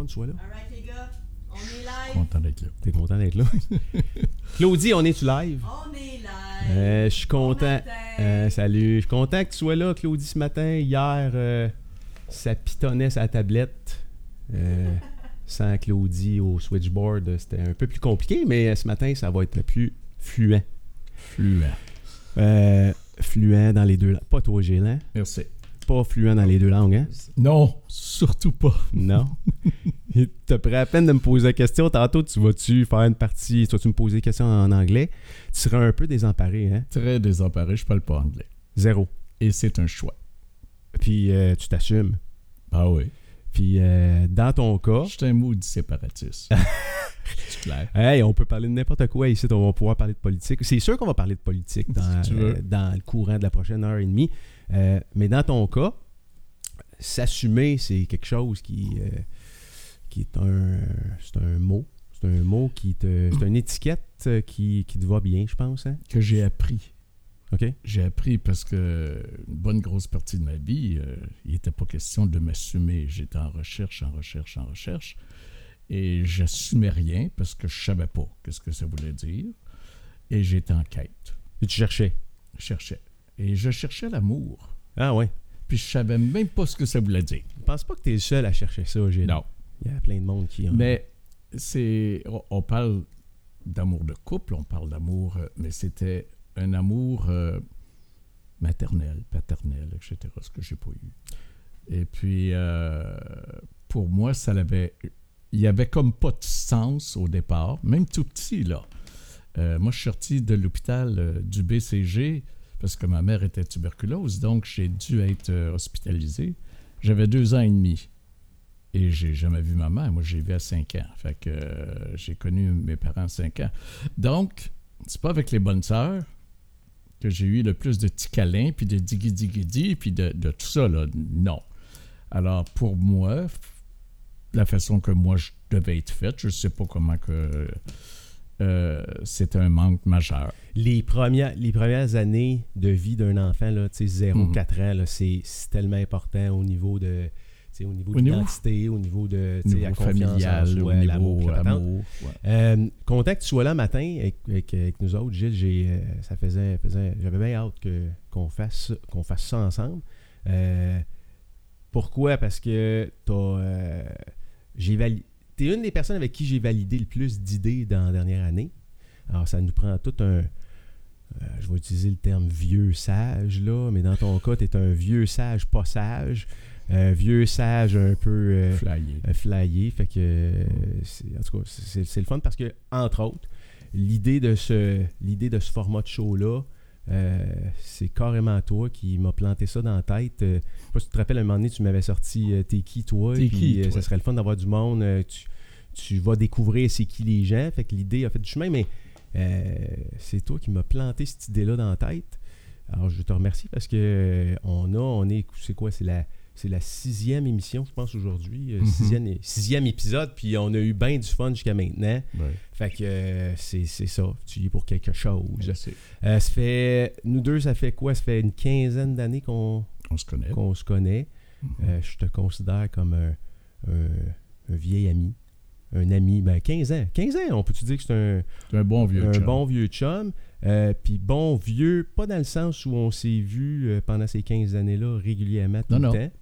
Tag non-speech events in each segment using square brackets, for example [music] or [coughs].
fun que tu sois là. Alright, les gars, on est live. Content d'être là. T'es content d'être là? [laughs] Claudie, on est-tu live? On est live. Euh, je suis content. Euh, salut. Je suis content que tu sois là, Claudie, ce matin. Hier, euh, ça pitonnait sa tablette. Euh, [laughs] sans Claudie au switchboard, c'était un peu plus compliqué, mais ce matin, ça va être plus fluent. Fluent. Euh, fluent dans les deux langues. Pas toi, Gélant. Merci. Pas fluent dans les deux langues, hein? Non, surtout pas. Non? [laughs] T'as pris à peine de me poser la question. Tantôt, tu vas-tu faire une partie, tu vas-tu me poser des questions en anglais? Tu seras un peu désemparé, hein? Très désemparé, je parle pas anglais. Zéro. Et c'est un choix. Puis euh, tu t'assumes. Ah oui. Puis euh, dans ton cas, Je suis un maudit séparatiste. [laughs] c'est clair. hey, on peut parler de n'importe quoi ici. On va pouvoir parler de politique. C'est sûr qu'on va parler de politique dans, Si tu euh, dans le courant de la prochaine heure et demie. Euh, mais dans ton cas, s'assumer, c'est quelque chose qui, euh, qui est un, c'est un mot. C'est un mot qui te. C'est une étiquette euh, qui, qui te va bien, je pense. Hein? Que j'ai appris. OK? J'ai appris parce que une bonne grosse partie de ma vie, euh, il n'était pas question de m'assumer. J'étais en recherche, en recherche, en recherche. Et j'assumais rien parce que je savais pas qu'est-ce que ça voulait dire. Et j'étais en quête. Et tu cherchais? Je cherchais. Et je cherchais l'amour. Ah ouais. Puis je savais même pas ce que ça voulait dire. Je pense pas que tu es le seul à chercher ça, Gilles. Non. Il y a plein de monde qui ont. Mais c'est. on- parle d'amour de couple, on parle d'amour, euh, mais c'était un amour euh, maternel, paternel, etc., ce que j'ai pas eu. Et puis, euh, pour moi, ça avait. Il y avait comme pas de sens au départ, même tout petit, là. Euh, moi, je suis sorti de l'hôpital du BCG parce que ma mère était tuberculose, donc j'ai dû être euh, hospitalisé. J'avais deux ans et demi. Et j'ai jamais vu ma mère. Moi, j'ai vu à 5 ans. Fait que euh, j'ai connu mes parents à 5 ans. Donc, c'est pas avec les bonnes sœurs que j'ai eu le plus de petits câlins, puis de digui digui di, puis de, de tout ça, là. Non. Alors, pour moi, la façon que moi je devais être faite, je sais pas comment que euh, c'était un manque majeur. les, premières, les premières années de vie d'un enfant, là, tu sais, 0-4 Mhm. ans, c'est c'est tellement important au niveau de. Au niveau de l'identité, au niveau de niveau la familial, soi, au l'amour, niveau puis la patente. amour. ouais. Euh, content que tu sois là matin avec, avec- avec nous autres, Gilles. J'ai, euh, ça faisait, faisait- j'avais bien hâte que, qu'on, fasse, qu'on fasse ça ensemble. Euh, pourquoi? Parce que t'as, t'es une des personnes avec qui j'ai validé le plus d'idées dans la dernière année. Alors, ça nous prend tout un. euh, je vais utiliser le terme vieux sage, là, mais dans ton cas, tu es un vieux sage pas sage. Un vieux sage un peu. euh, Flyer. euh, flyé. Fait que, euh, c'est- en tout cas, c'est c'est le fun parce que, entre autres, l'idée de ce, l'idée de ce format de show-là, euh, c'est carrément toi qui m'a planté ça dans la tête. Euh, je sais pas si tu te rappelles, un moment donné, tu m'avais sorti euh, T'es qui, toi? T'es qui, toi? ça serait le fun d'avoir du monde. tu, tu vas découvrir c'est qui les gens. Fait que l'idée a fait du chemin, mais c'est toi qui m'as planté cette idée-là dans la tête. Alors, je te remercie parce que on a, on est, c'est quoi, c'est la, c'est la sixième émission, je pense, aujourd'hui. euh, Mhm. sixième, sixième épisode, puis on a eu bien du fun jusqu'à maintenant. Ouais. Fait que euh, c'est, ça, tu y es pour quelque chose. Euh, ça fait, nous deux, ça fait quoi? Ça fait une quinzaine d'années qu'on, On se connaît. qu'on se connaît. Mhm. Euh, je te considère comme un, un- un vieil ami. Un ami, ben 15 ans. 15 ans, on peut-tu dire que c'est un, un bon vieux un chum. bon vieux chum. Euh, Puis bon vieux, pas dans le sens où on s'est vu euh, pendant ces 15 années-là régulièrement tout Non, le non. temps.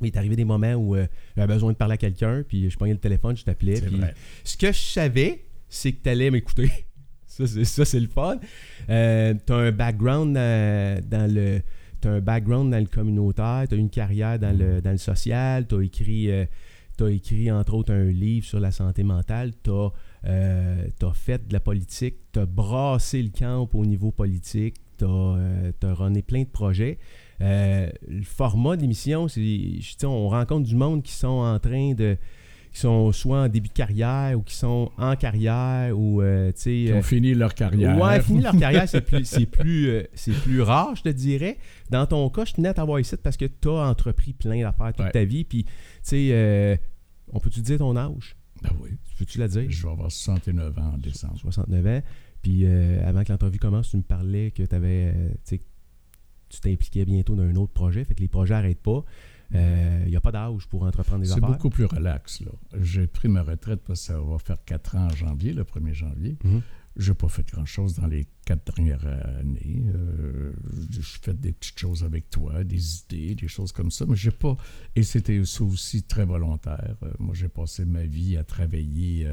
Mais il est arrivé des moments où euh, j'avais besoin de parler à quelqu'un, puis je prenais le téléphone, je t'appelais. Puis vrai. ce que je savais, c'est que tu allais m'écouter. [laughs] ça, c'est, ça, c'est le fun. Euh, tu as un background dans, dans le. T'as un background dans le communautaire, tu as une carrière dans le, dans le social, tu as écrit, euh, t'as écrit entre autres un livre sur la santé mentale, tu as, fait de la politique, tu as brassé le camp au niveau politique, tu as, runné plein de projets. Euh, le format de l'émission, c'est tu on rencontre du monde qui sont en train de qui sont soit en début de carrière ou qui sont en carrière ou euh, tu sais Qui ont euh, fini leur carrière. Ouais, [laughs] fini leur carrière, c'est plus, c'est plus, euh, c'est plus rare, je te dirais. Dans ton cas, je tenais à t'avoir ici parce que tu as entrepris plein d'affaires toute Ouais. ta vie. Puis, tu sais, euh, on peut-tu dire ton âge? Ben oui. Peux-tu la dire? Je vais avoir 69 ans en décembre. 69 ans. Puis, euh, avant que l'entrevue commence, tu me parlais que tu avais, tu t'impliquais bientôt dans un autre projet. Fait que les projets n'arrêtent pas. Il n'y a pas d'âge pour entreprendre des C'est affaires. beaucoup plus relax. là. J'ai pris ma retraite parce que ça va faire quatre ans en janvier, le 1er janvier. Mhm. Je n'ai pas fait grand-chose dans les quatre dernières années. Euh, je fais des petites choses avec toi, des idées, des choses comme ça, mais j'ai pas... Et c'était aussi, aussi très volontaire. Euh, moi, j'ai passé ma vie à travailler euh,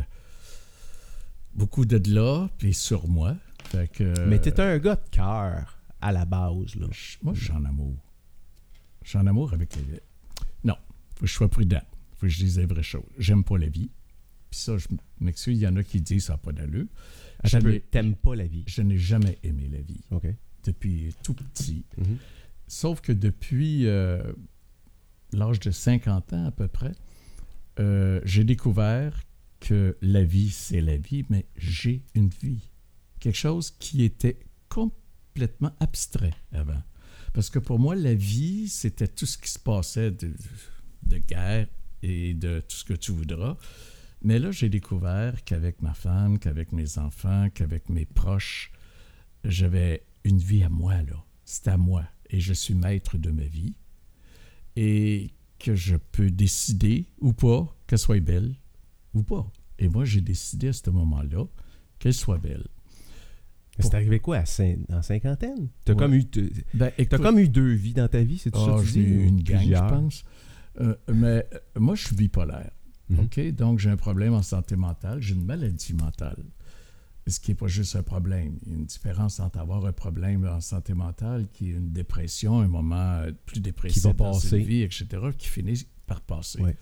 beaucoup de là, puis sur moi. Fait que, Mais tu un gars de cœur à la base. Là. Moi, je suis en amour. Je suis en amour avec les... Non, faut que je sois prudent. faut que je dise les vraies choses. J'aime pas la vie. Puis ça, je m'excuse, il y en a qui disent ça n'a pas d'allure. Je Attends T'aimes pas la vie. je n'ai jamais aimé la vie OK. depuis tout petit. Mhm. Sauf que depuis euh, l'âge de 50 ans à peu près, euh, j'ai découvert que la vie, c'est la vie, mais j'ai une vie. Quelque chose qui était complètement abstrait avant. Parce que pour moi, la vie, c'était tout ce qui se passait de, de guerre et de tout ce que tu voudras. Mais là, j'ai découvert qu'avec ma femme, qu'avec mes enfants, qu'avec mes proches, j'avais une vie à moi, là. C'est à moi. Et je suis maître de ma vie. Et que je peux décider ou pas qu'elle soit belle ou pas. Et moi, j'ai décidé à ce moment-là qu'elle soit belle. Mais C'est arrivé quoi à cin- en cinquantaine? T'as Ouais. comme, eu, Ben, écoute, comme eu deux vies dans ta vie, c'est tout ah, ça tu j'ai dis? eu une gang, je pense. Euh, mais euh, moi, je suis bipolaire. Mhm. OK? Donc, j'ai un problème en santé mentale. J'ai une maladie mentale. Ce qui n'est pas juste un problème. Il y a une différence entre avoir un problème en santé mentale, qui est une dépression, un moment euh, plus dépressif va dans passer. cette vie, etc., qui finit par passer. Ouais.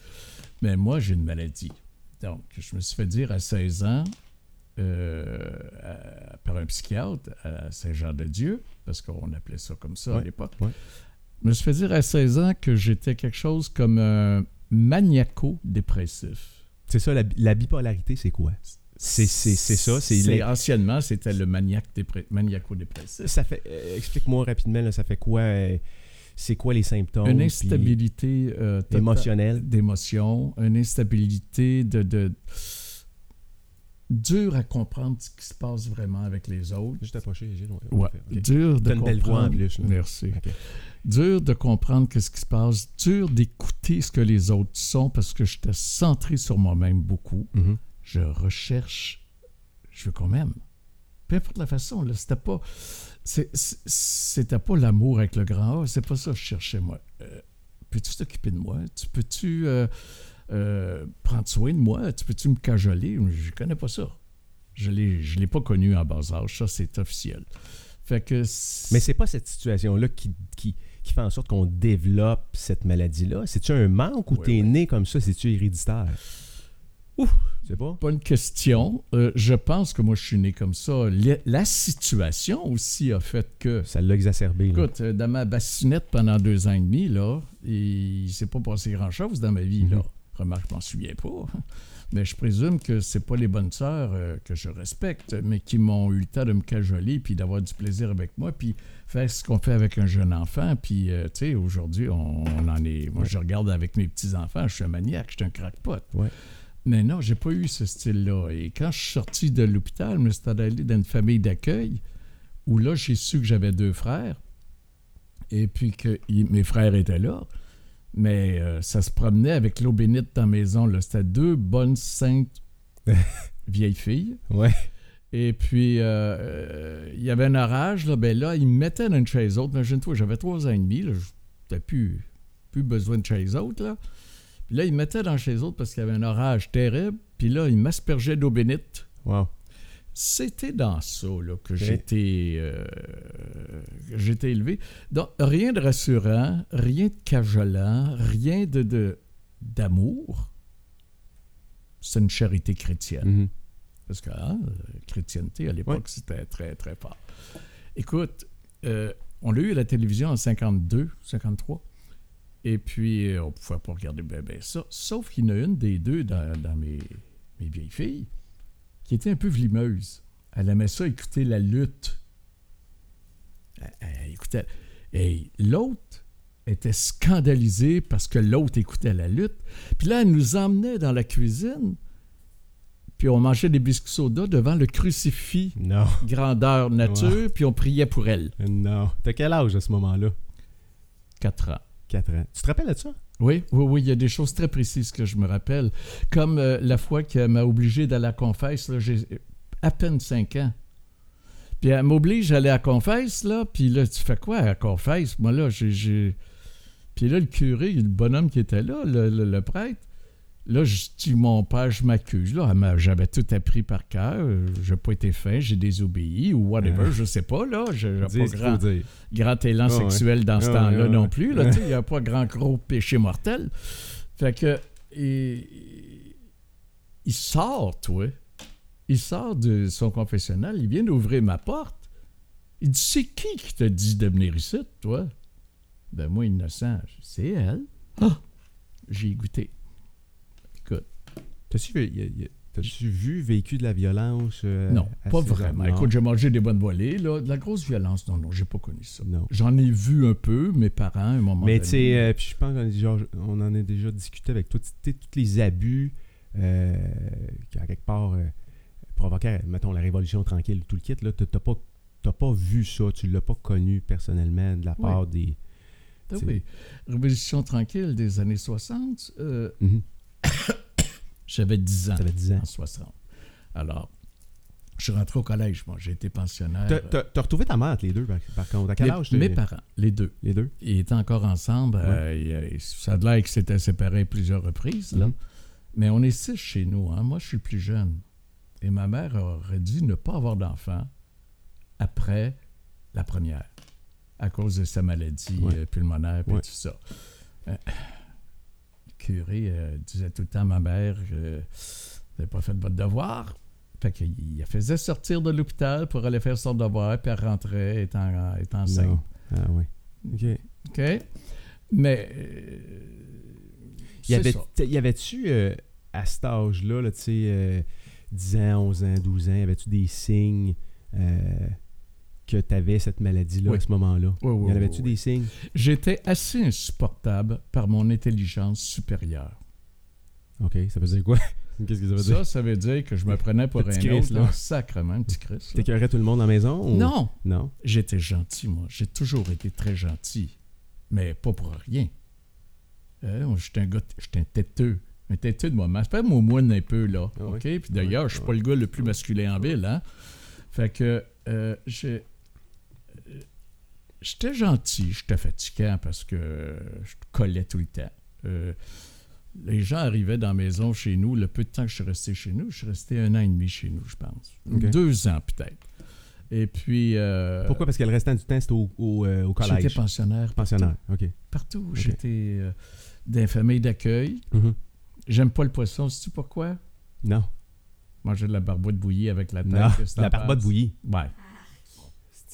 Mais moi, j'ai une maladie. Donc, je me suis fait dire à 16 ans, à- par un psychiatre à Saint-Jean-de-Dieu, parce qu'on appelait ça comme ça à l'époque. ouais. Je me suis fait dire à 16 ans que j'étais quelque chose comme un maniaco-dépressif. C'est ça, la, la bipolarité, c'est quoi? C'est ça, c'est... Anciennement, c'était le maniaco-dépressif. Ça fait... euh, Explique-moi rapidement, là, ça fait quoi? euh, c'est quoi les symptômes? Une instabilité euh, totale- émotionnelle? d'émotion, une instabilité de, de dur à comprendre ce qui se passe vraiment avec les autres. Juste approcher, Gilles. ouais, Ouais, parfait, ok. dur de une belle voix en comprendre. plus, là. Merci. Ok. Dur de comprendre qu'est-ce qui se passe, dur d'écouter ce que les autres sont parce que j'étais centré sur moi-même beaucoup. Mhm. Je recherche, je veux qu'on m'aime. Peu importe la façon, là, c'était pas, c'était pas l'amour avec le grand A, c'est pas ça que je cherchais moi. Euh, peux-tu t'occuper de moi? Tu peux-tu euh, euh, prendre soin de moi Tu peux-tu me cajoler? Je connais pas ça. Je l'ai, je l'ai pas connu en bas âge, ça c'est officiel. Fait que Mais c'est pas cette situation-là qui, qui, qui fait en sorte qu'on développe cette maladie-là? C'est-tu un manque ou Ouais, t'es ouais. né comme ça? C'est-tu héréditaire? Ouf! Sais pas? Bonne question. Euh, je pense que moi, je suis né comme ça. La, la situation aussi a fait que. Ça l'a exacerbé. Écoute, euh, dans ma bassinette pendant deux ans et demi, là, il s'est pas passé grand-chose dans ma vie. là. Remarque, je m'en souviens pas. Mais je présume que c'est pas les bonnes sœurs euh, que je respecte, mais qui m'ont eu le temps de me cajoler puis d'avoir du plaisir avec moi, puis faire ce qu'on fait avec un jeune enfant. Puis, euh, tu sais, aujourd'hui, on, on en est. Moi, Ouais. je regarde avec mes petits-enfants, je suis un maniaque, je suis un crackpot. Ouais. Mais non, j'ai pas eu ce style-là. Et quand je suis sorti de l'hôpital, je me suis allé dans une famille d'accueil où là, j'ai su que j'avais deux frères et puis que mes frères étaient là. Mais euh, ça se promenait avec l'eau bénite dans la maison. C'était deux bonnes, saintes [laughs] vieilles filles. Ouais. Et puis, euh, euh, il y avait un orage. Là, ben là, ils me mettaient dans une chaise haute. Imagine-toi, j'avais trois ans et demi. Je n'avais plus, plus besoin de chaise haute. Là. Puis là, ils me mettaient dans la chaise haute parce qu'il y avait un orage terrible. Puis là, ils m'aspergeaient d'eau bénite. Wow. C'était dans ça là, que j'étais euh, que j'étais élevé. Donc, rien de rassurant, rien de cajolant, rien de, de- d'amour. C'est une charité chrétienne. Mhm. Parce que hein, la chrétienté, à l'époque, Ouais. c'était très, très fort. Écoute, euh, on l'a eu à la télévision en 52, 53. Et puis, euh, on ne pouvait pas regarder ben, ben ça. Sauf qu'il y en a une des deux dans, dans mes, mes vieilles filles qui était un peu vlimeuse. Elle aimait ça écouter la lutte. Elle, elle écoutait. Et l'autre était scandalisée parce que l'autre écoutait la lutte. Puis là, elle nous emmenait dans la cuisine. Puis on mangeait des biscuits soda devant le crucifix Non. grandeur nature, puis on priait pour elle. Non. T'as quel âge à ce moment-là? Quatre ans. 4 ans. Tu te rappelles de ça? Oui, oui, oui, il y a des choses très précises que je me rappelle. Comme euh, la fois qu'elle m'a obligé d'aller à confesse, j'ai à peine 5 ans. Puis elle m'oblige à aller à confesse, là, puis là, tu fais quoi à confesse? Moi, là, j'ai-. Puis là, le curé, le bonhomme qui était là, le prêtre, là, je dis, mon père, je m'accuse. Là, j'avais tout appris par cœur. euh, J'ai pas été fin, j'ai désobéi ou whatever, Ah. je sais pas, là. J'ai pas grand grand élan Ah ouais. sexuel dans ce Ah temps-là non ouais. plus. là, tu sais, Il n'y a [laughs] pas grand gros péché mortel. Fait que il, il sort, toi. Il sort de son confessionnal, il vient d'ouvrir ma porte. Il dit C'est qui qui t'a dit de venir ici, toi? Ben moi, innocent, je c'est elle. Ah J'ai goûté. T'as-tu vu, t'as-tu vécu de la violence? euh, non, pas vraiment. Écoute, j'ai mangé des bonnes volées, là. De la grosse violence, non, non, j'ai pas connu ça. Non. J'en ai vu un peu, mes parents, à un moment Mais tu sais, euh, puis je pense qu'on en a déjà discuté avec toi, tu sais, tous les abus euh, qui, à quelque part, provoquaient, mettons, la révolution tranquille, tout le kit, là, t'as pas, t'as pas vu ça, tu l'as pas connu personnellement de la Oui. part des... Oui. Révolution tranquille des années 60. euh, Mhm. J'avais 10 ans Ça fait 10 ans. en 60. Alors, je suis rentré au collège, moi. J'ai été pensionnaire. T'as- T'as t'as retrouvé ta mère entre les deux, par, par contre. À quel Les- âge? mes parents, les deux. Les deux? Ils étaient encore ensemble. euh, ils- ça a l'air qu'ils s'étaient séparés plusieurs reprises. Là. Mhm. Mais on est six chez nous. hein. Moi, je suis le plus jeune. Et ma mère aurait dû ne pas avoir d'enfant après la première, à cause de sa maladie Ouais. euh, pulmonaire et Ouais. tout ça. Euh, curé euh, disait tout le temps à ma mère que vous n'avez pas fait votre devoir. Fait qu'il la faisait sortir de l'hôpital pour aller faire son devoir, puis elle rentrait étant, étant enceinte. Ah oui. OK. OK? Mais. euh, Y avait-tu, euh, à cet âge-là, là, tu sais, euh, 10 ans, 11 ans, 12 ans, y avait-tu des signes euh, que tu avais cette maladie-là Oui. à ce moment-là? Oui, oui, y en avait-tu des signes? J'étais assez insupportable par mon intelligence supérieure. OK, ça veut dire quoi? [laughs] Qu'est-ce que ça veut dire? Ça, ça veut dire que je me prenais pour un autre, là. sacrement, un petit Christ. T'écœurais tout le monde à la maison? ou- Non, Non? j'étais gentil, moi. J'ai toujours été très gentil. Mais pas pour rien. Euh, j'étais un gars, j'étais un têteux. Un têteux de moi. Fais moi moine un peu, là. Ah OK? Puis d'ailleurs, Ouais, je suis ouais. pas le gars le plus masculin en ville, hein? Fait que, euh, j'ai- J'étais gentil, j'étais fatigant parce que euh, je collais tout le temps. Euh, les gens arrivaient dans la maison chez nous, le peu de temps que je suis resté chez nous, je suis resté un an et demi chez nous, je pense. Deux ans peut-être. Et puis... euh, Pourquoi? Parce que le restant du temps, c'était au, au, euh, au J'étais collège. pensionnaire. Pensionnaire, OK. Partout. J'étais dans une famille d'accueil. Mhm. J'aime pas le poisson. Sais-tu pourquoi? Non. Manger de la barbotte bouillie avec la tête. Non, la barbotte bouillie. Ouais.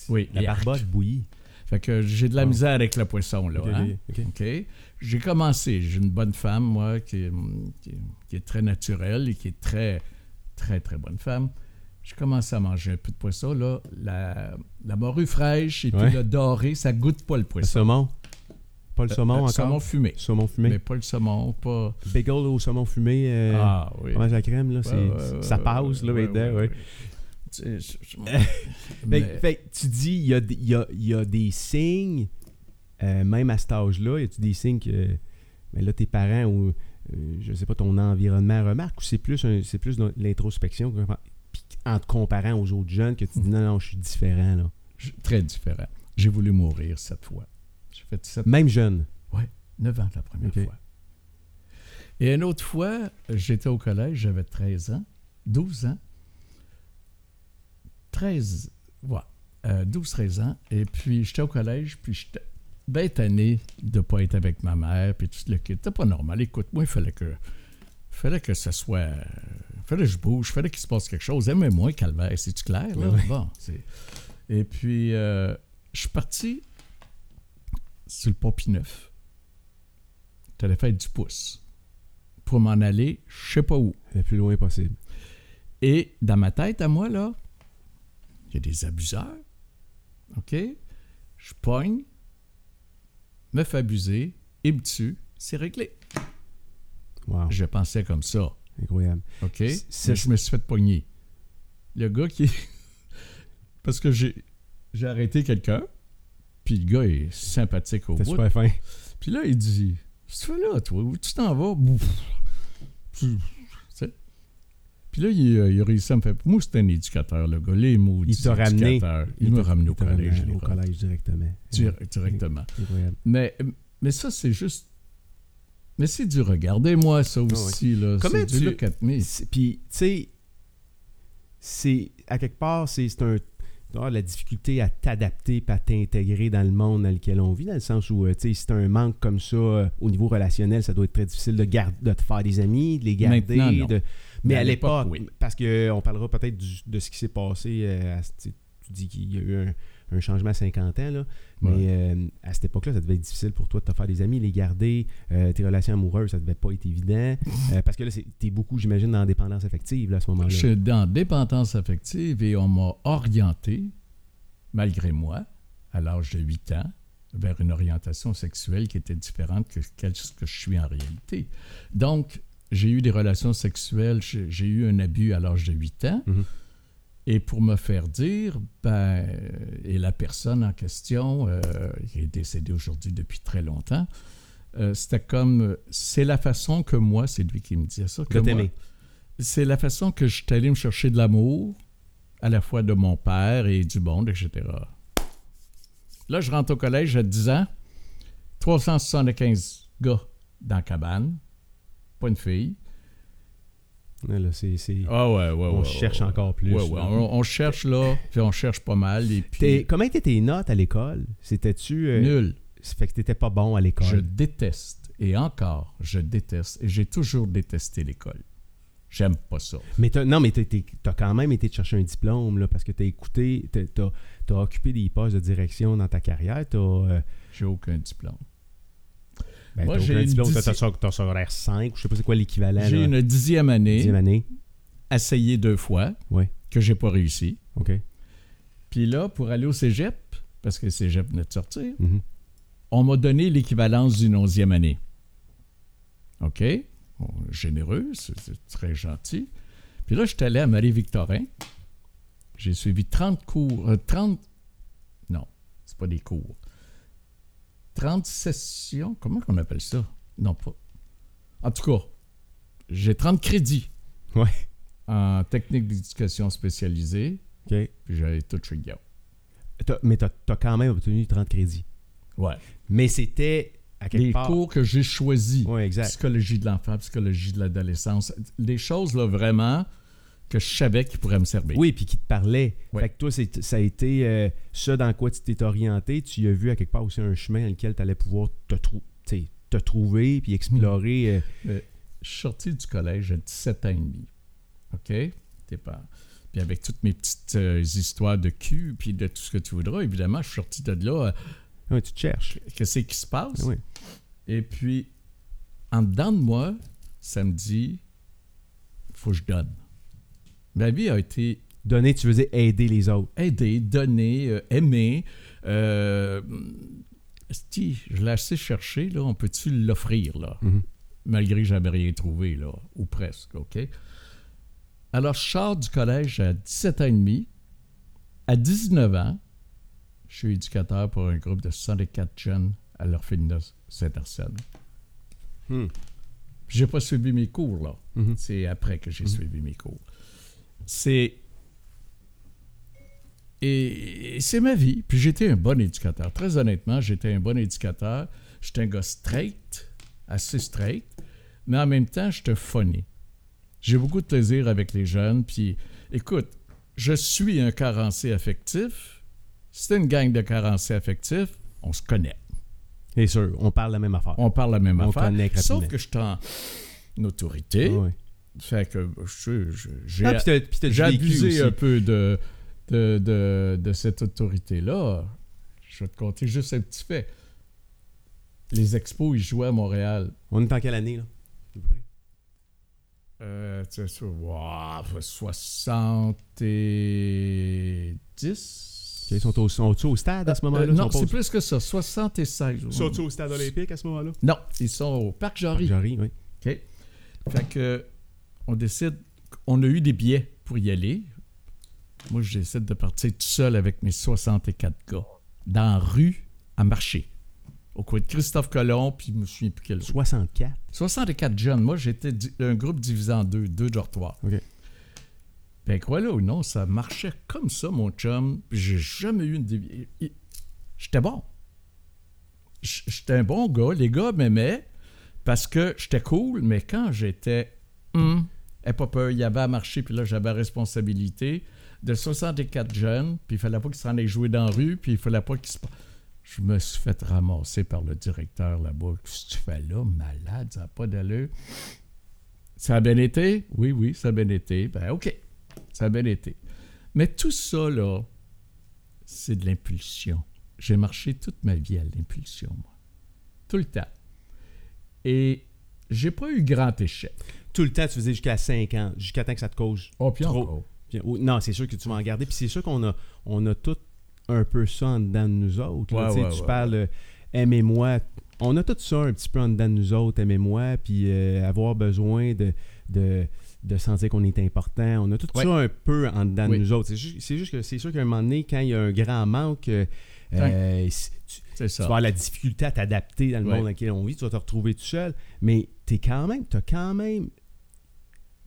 Oui, La barbotte bouillie. Fait que j'ai de la Oh. misère avec le poisson, là. OK, hein? J'ai commencé. J'ai une bonne femme, moi, qui est, qui est- qui est très naturelle et qui est très, très, très bonne femme. J'ai commencé à manger un peu de poisson, là. La, la morue fraîche et puis le doré, ça goûte pas le Le poisson. saumon? Pas le saumon Le encore? saumon fumé. Saumon fumé. Mais pas le saumon, pas... Bagel au saumon fumé, euh, ah, oui. la crème, là, Ouais, ouais, ça passe, là, ouais. Tu sais, je- je- Fait, mais- fait que tu dis, il y a, y a- y a des signes, euh, même à cet âge-là, y a-tu des signes que ben là, tes parents ou, euh, je sais pas, ton environnement remarque ou c'est plus, un- c'est plus l'introspection en te comparant aux autres jeunes que tu dis non, non, je suis différent, là. je- très différent. J'ai voulu mourir cette fois. J'ai fait sept, Même jeune. 9 ans la première fois. Et une autre fois, j'étais au collège, j'avais 13 ans, 12 ans. 13, ouais, euh, 12-13 ans. Et puis, j'étais au collège, puis j'étais bien tanné de ne pas être avec ma mère, puis tout le kit. C'était pas normal. Écoute, moi, il fallait que, fallait que ce soit... euh, fallait que je bouge, fallait qu'il se passe quelque chose. Aimez-moi, calvaire, c'est-tu clair? Là? Bon. Et puis, euh, je suis parti sur le pont Neuf. J'allais faire du pouce pour m'en aller, je sais pas où. Le plus loin possible. Et dans ma tête, à moi, là, il y a des abuseurs. OK? Je pogne, me fais abuser, il me tue, c'est réglé. Wow. Je pensais comme ça. Incroyable. OK? Je me suis fait pogner. Le gars qui. [laughs] Parce que j'ai j'ai arrêté quelqu'un, puis le gars est sympathique au bout. super fin. Puis là, il dit Qu'est-ce que tu fais là, toi? Où tu t'en vas? Bouf. Puis là, il, a- il a réussi à me faire. Moi, c'était un éducateur, le gars. Les mots Il t'a ramené. Il, m'a t'a- ramené au collège. Au collège directement. Dir- directement. Mais, mais ça, c'est juste. Mais c'est du regardez-moi ça aussi. Là. Comment c'est du tu- Puis, tu sais, c'est à quelque part, c'est un avoir la difficulté à t'adapter et à t'intégrer dans le monde dans lequel on vit, dans le sens où, euh, tu sais, si t'as un manque comme ça euh, au niveau relationnel, ça doit être très difficile de, garder, de te faire des amis, de les garder. Non. de- Mais, Mais à l'époque, oui. parce qu'on parlera peut-être du- de ce qui s'est passé, euh, à- tu tu dis qu'il y a eu un, un changement à 50 ans, là. mais euh, à cette époque-là, ça devait être difficile pour toi de te faire des amis, les garder, euh, tes relations amoureuses, ça devait pas être évident, euh, parce que là, t'es beaucoup, j'imagine, dans la dépendance affective là, à ce moment-là. Je suis dans dépendance affective et on m'a orienté, malgré moi, à l'âge de 8 ans, vers une orientation sexuelle qui était différente que ce que je suis en réalité. Donc, j'ai eu des relations sexuelles, j'ai eu un abus à l'âge de 8 ans. Mhm. Et pour me faire dire, ben, et la personne en question, euh, qui est décédée aujourd'hui depuis très longtemps, euh, c'était comme, c'est la façon que moi, c'est lui qui me disait ça, que t'aimer. c'est la façon que je suis allé me chercher de l'amour, à la fois de mon père et du monde, etc. Là, je rentre au collège à 10 ans, 375 gars dans la cabane, pas une fille. Ah ouais, ouais, on ouais, cherche encore plus. On, on cherche là, puis on cherche pas mal, et puis Comment étaient tes notes à l'école? C'était-tu... euh, nul. ça fait que t'étais pas bon à l'école. Je déteste, et encore, je déteste, et j'ai toujours détesté l'école. J'aime pas ça. Mais non, mais t'as- quand même été te chercher un diplôme, là, parce que t'as écouté, t'as- t'as occupé des postes de direction dans ta carrière. Euh, J'ai aucun diplôme. Ben, Moi, j'ai une diplôme, t'as dixième- t'as- t'as secondaire 5, je sais pas c'est quoi l'équivalent. J'ai là, une dixième année, dixième année. essayé deux fois, Ouais. que j'ai pas réussi. OK. Puis là, pour aller au cégep, parce que le cégep venait de sortir, Mhm. on m'a donné l'équivalence d'une onzième année. OK? Bon, généreux, c'est c'est très gentil. Puis là, je suis allé à Marie-Victorin. J'ai suivi 30 cours. euh, 30. Non, c'est pas des cours. 30 sessions. Comment qu'on appelle ça? Non, pas. En tout cas, j'ai 30 crédits Ouais. en technique d'éducation spécialisée. OK. Puis j'avais tout chez mais t'as as quand même obtenu 30 crédits. Ouais. Mais c'était à quelque Les part... cours que j'ai choisis. Ouais, exact. Psychologie de l'enfant, psychologie de l'adolescence. Des choses, là, vraiment, que je savais qui pourraient me servir. Oui, puis qui te parlait. Ouais. Fait que toi, c'est- ça a été euh, ça dans quoi tu t'es orienté. Tu as vu à quelque part aussi un chemin dans lequel tu allais pouvoir te, trou- t'sais, te trouver puis explorer. euh, Je suis sorti du collège à 17 ans et demi. OK? T'es pas... Puis avec toutes mes petites euh, histoires de cul, puis de tout ce que tu voudras, évidemment, je suis sorti de là. euh, ouais, tu te cherches. Qu'est-ce qui se passe? Oui. Et puis, en dedans de moi, ça me dit, faut que je donne. Ma vie a été Donner, tu veux dire aider les autres. aider, donner, euh, aimer. Euh, esti, je l'ai assez cherché, là. On peut-tu l'offrir, là? Mhm. Malgré que j'avais rien trouvé, là. Ou presque, OK? Alors, je sors du collège à 17 ans et demi. À 19 ans, je suis éducateur pour un groupe de 64 jeunes à l'orphelinat Saint-Arsène. Hmm. J'ai pas suivi mes cours, là. Mhm. C'est après que j'ai suivi mes cours. C'est. Et, c'est ma vie. Puis j'étais un bon éducateur. Très honnêtement, j'étais un bon éducateur. J'étais un gars straight, assez straight, mais en même temps, j'étais funny. J'ai beaucoup de plaisir avec les jeunes. Puis écoute, je suis un carencé affectif. C'est une gang de carencés affectifs. On se connaît. C'est sûr, on parle la même affaire. On parle la même On affaire. Sauf que je suis en autorité. Ah ouais. Fait que j'ai Ah, puis t'as- puis t'as du j'ai vécu abusé aussi. un peu de, de, de, de cette autorité-là. Je vais te conter juste un petit fait. Les expos, ils jouaient à Montréal. On est en quelle année, là? à peu près? Euh, tu sais, ça, wow, 70. Ok, Ils sont au, sont-ils au stade à ce moment-là? Euh, Ils non, sont c'est plus que ça, 76. Sont-ils au stade olympique à ce moment-là? Non, ils sont au Parc Jarry. Jarry, oui. OK. Fait que, on décide, on a eu des billets pour y aller. Moi, je décide de partir tout seul avec mes 64 gars, dans la rue, à marcher. Au coin de Christophe Colomb, puis je me souviens plus quel autre. 64. 64 jeunes. Moi, j'étais un groupe divisé en deux, deux dortoirs. OK. Ben, crois-le ou non, ça marchait comme ça, mon chum. puis J'ai jamais eu une dévi- il- J'étais bon. J'étais un bon gars. Les gars m'aimaient parce que j'étais cool, mais quand j'étais. Hum, aie pas peur, il y avait à marcher, puis là, j'avais responsabilité de 64 jeunes, puis il fallait pas qu'ils s'en aillent jouer dans la rue, puis il fallait pas qu'ils se. Je me suis fait ramasser par le directeur là-bas. Qu'est-ce que tu fais là, malade, ça n'a pas d'allure. Ça a bien été? Oui, oui, ça a bien été. Ben, OK, ça a bien été. Mais tout ça, là, c'est de l'impulsion. J'ai marché toute ma vie à l'impulsion, moi. Tout le temps. Et j'ai pas eu grand échec. Tout le temps, tu faisais jusqu'à 5 ans, jusqu'à temps que ça te cause. Oh, puis Trop. encore. Puis, oh, non, c'est sûr que tu vas en garder. Puis c'est sûr qu'on a, on a tout un peu ça en dedans de nous autres. là. Ouais, Tu sais, ouais, tu ouais, parles euh, aimez-moi. On a tout ça un petit peu en dedans de nous autres, aimez-moi, puis euh, avoir besoin de, de, de sentir qu'on est important. On a tout ça un peu en dedans Oui. de nous autres. C'est juste, juste que c'est sûr qu'à un moment donné, quand il y a un grand manque, euh, euh, si- tu, Tu vas avoir la difficulté à t'adapter dans le Ouais. monde dans lequel on vit, tu vas te retrouver tout seul, mais tu quand même, as quand même.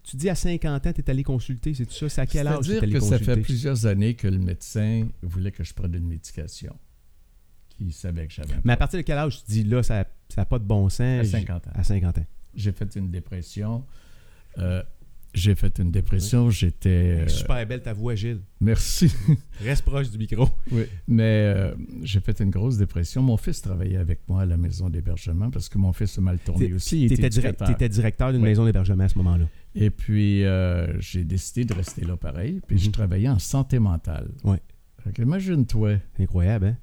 Tu dis à 50 ans, tu es allé consulter, c'est tout ça? C'est à quel âge tu C'est-à-dire es allé que ça fait plusieurs années que le médecin voulait que je prenne une médication qu'il savait que j'avais. Mais à partir de quel âge tu te dis là, ça n'a pas de bon sens? À j'ai- 50 ans. À 50 ans. J'ai fait une dépression. Euh, j'ai fait une dépression. J'étais. euh, Super belle ta voix, Gilles. merci. [laughs] Reste proche du micro. Oui. Mais euh, j'ai fait une grosse dépression. Mon fils travaillait avec moi à la maison d'hébergement parce que mon fils a mal tourné aussi. Tu étais, directeur d'une Oui. maison d'hébergement à ce moment-là. Et puis, euh, j'ai décidé de rester là pareil. Puis, je Mhm. travaillais en santé mentale. Que imagine-toi, Incroyable, hein?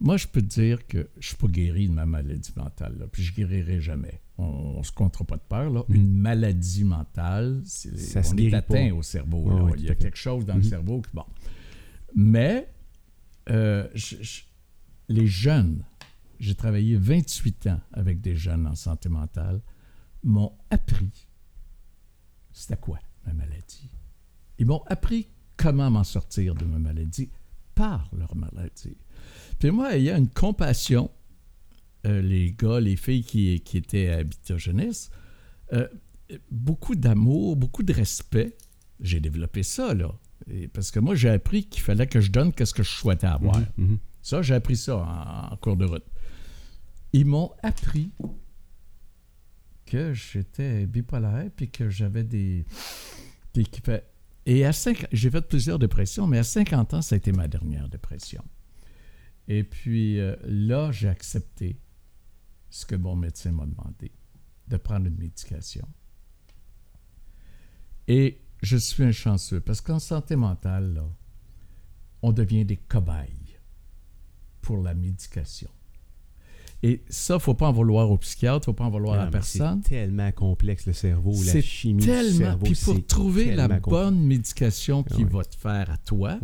moi, je peux te dire que je suis pas guéri de ma maladie mentale. là, puis, je guérirai jamais. On, ne se comptera pas de peur. Là. Une maladie mentale, c'est, Ça on est atteint pas. au cerveau. Là. Il y a quelque chose dans le Mhm. cerveau qui... Bon. Mais, euh, je- je- les jeunes, j'ai travaillé 28 ans avec des jeunes en santé mentale, m'ont appris c'était quoi ma maladie. Ils m'ont appris comment m'en sortir de ma maladie par leur maladie. Puis moi, il y a une compassion, euh, les gars, les filles qui, qui étaient à Habitat Jeunesse, euh, beaucoup d'amour, beaucoup de respect. J'ai développé ça, là. Et parce que moi, j'ai appris qu'il fallait que je donne ce que je souhaitais avoir. Mhm, mhm. Ça, j'ai appris ça en, en cours de route. Ils m'ont appris que j'étais bipolaire puis que j'avais des. Et à 5 j'ai fait plusieurs dépressions, mais à 50 ans, ça a été ma dernière dépression. Et puis euh, là, j'ai accepté ce que mon médecin m'a demandé, de prendre une médication. Et je suis un chanceux parce qu'en santé mentale, là, on devient des cobayes pour la médication. Et ça, il ne faut pas en vouloir au psychiatre, il ne faut pas en vouloir à la mais personne. C'est tellement complexe, le cerveau, la chimie du Tellement. cerveau. Puis pour trouver la complexe. bonne médication qui Ouais. va te faire à toi,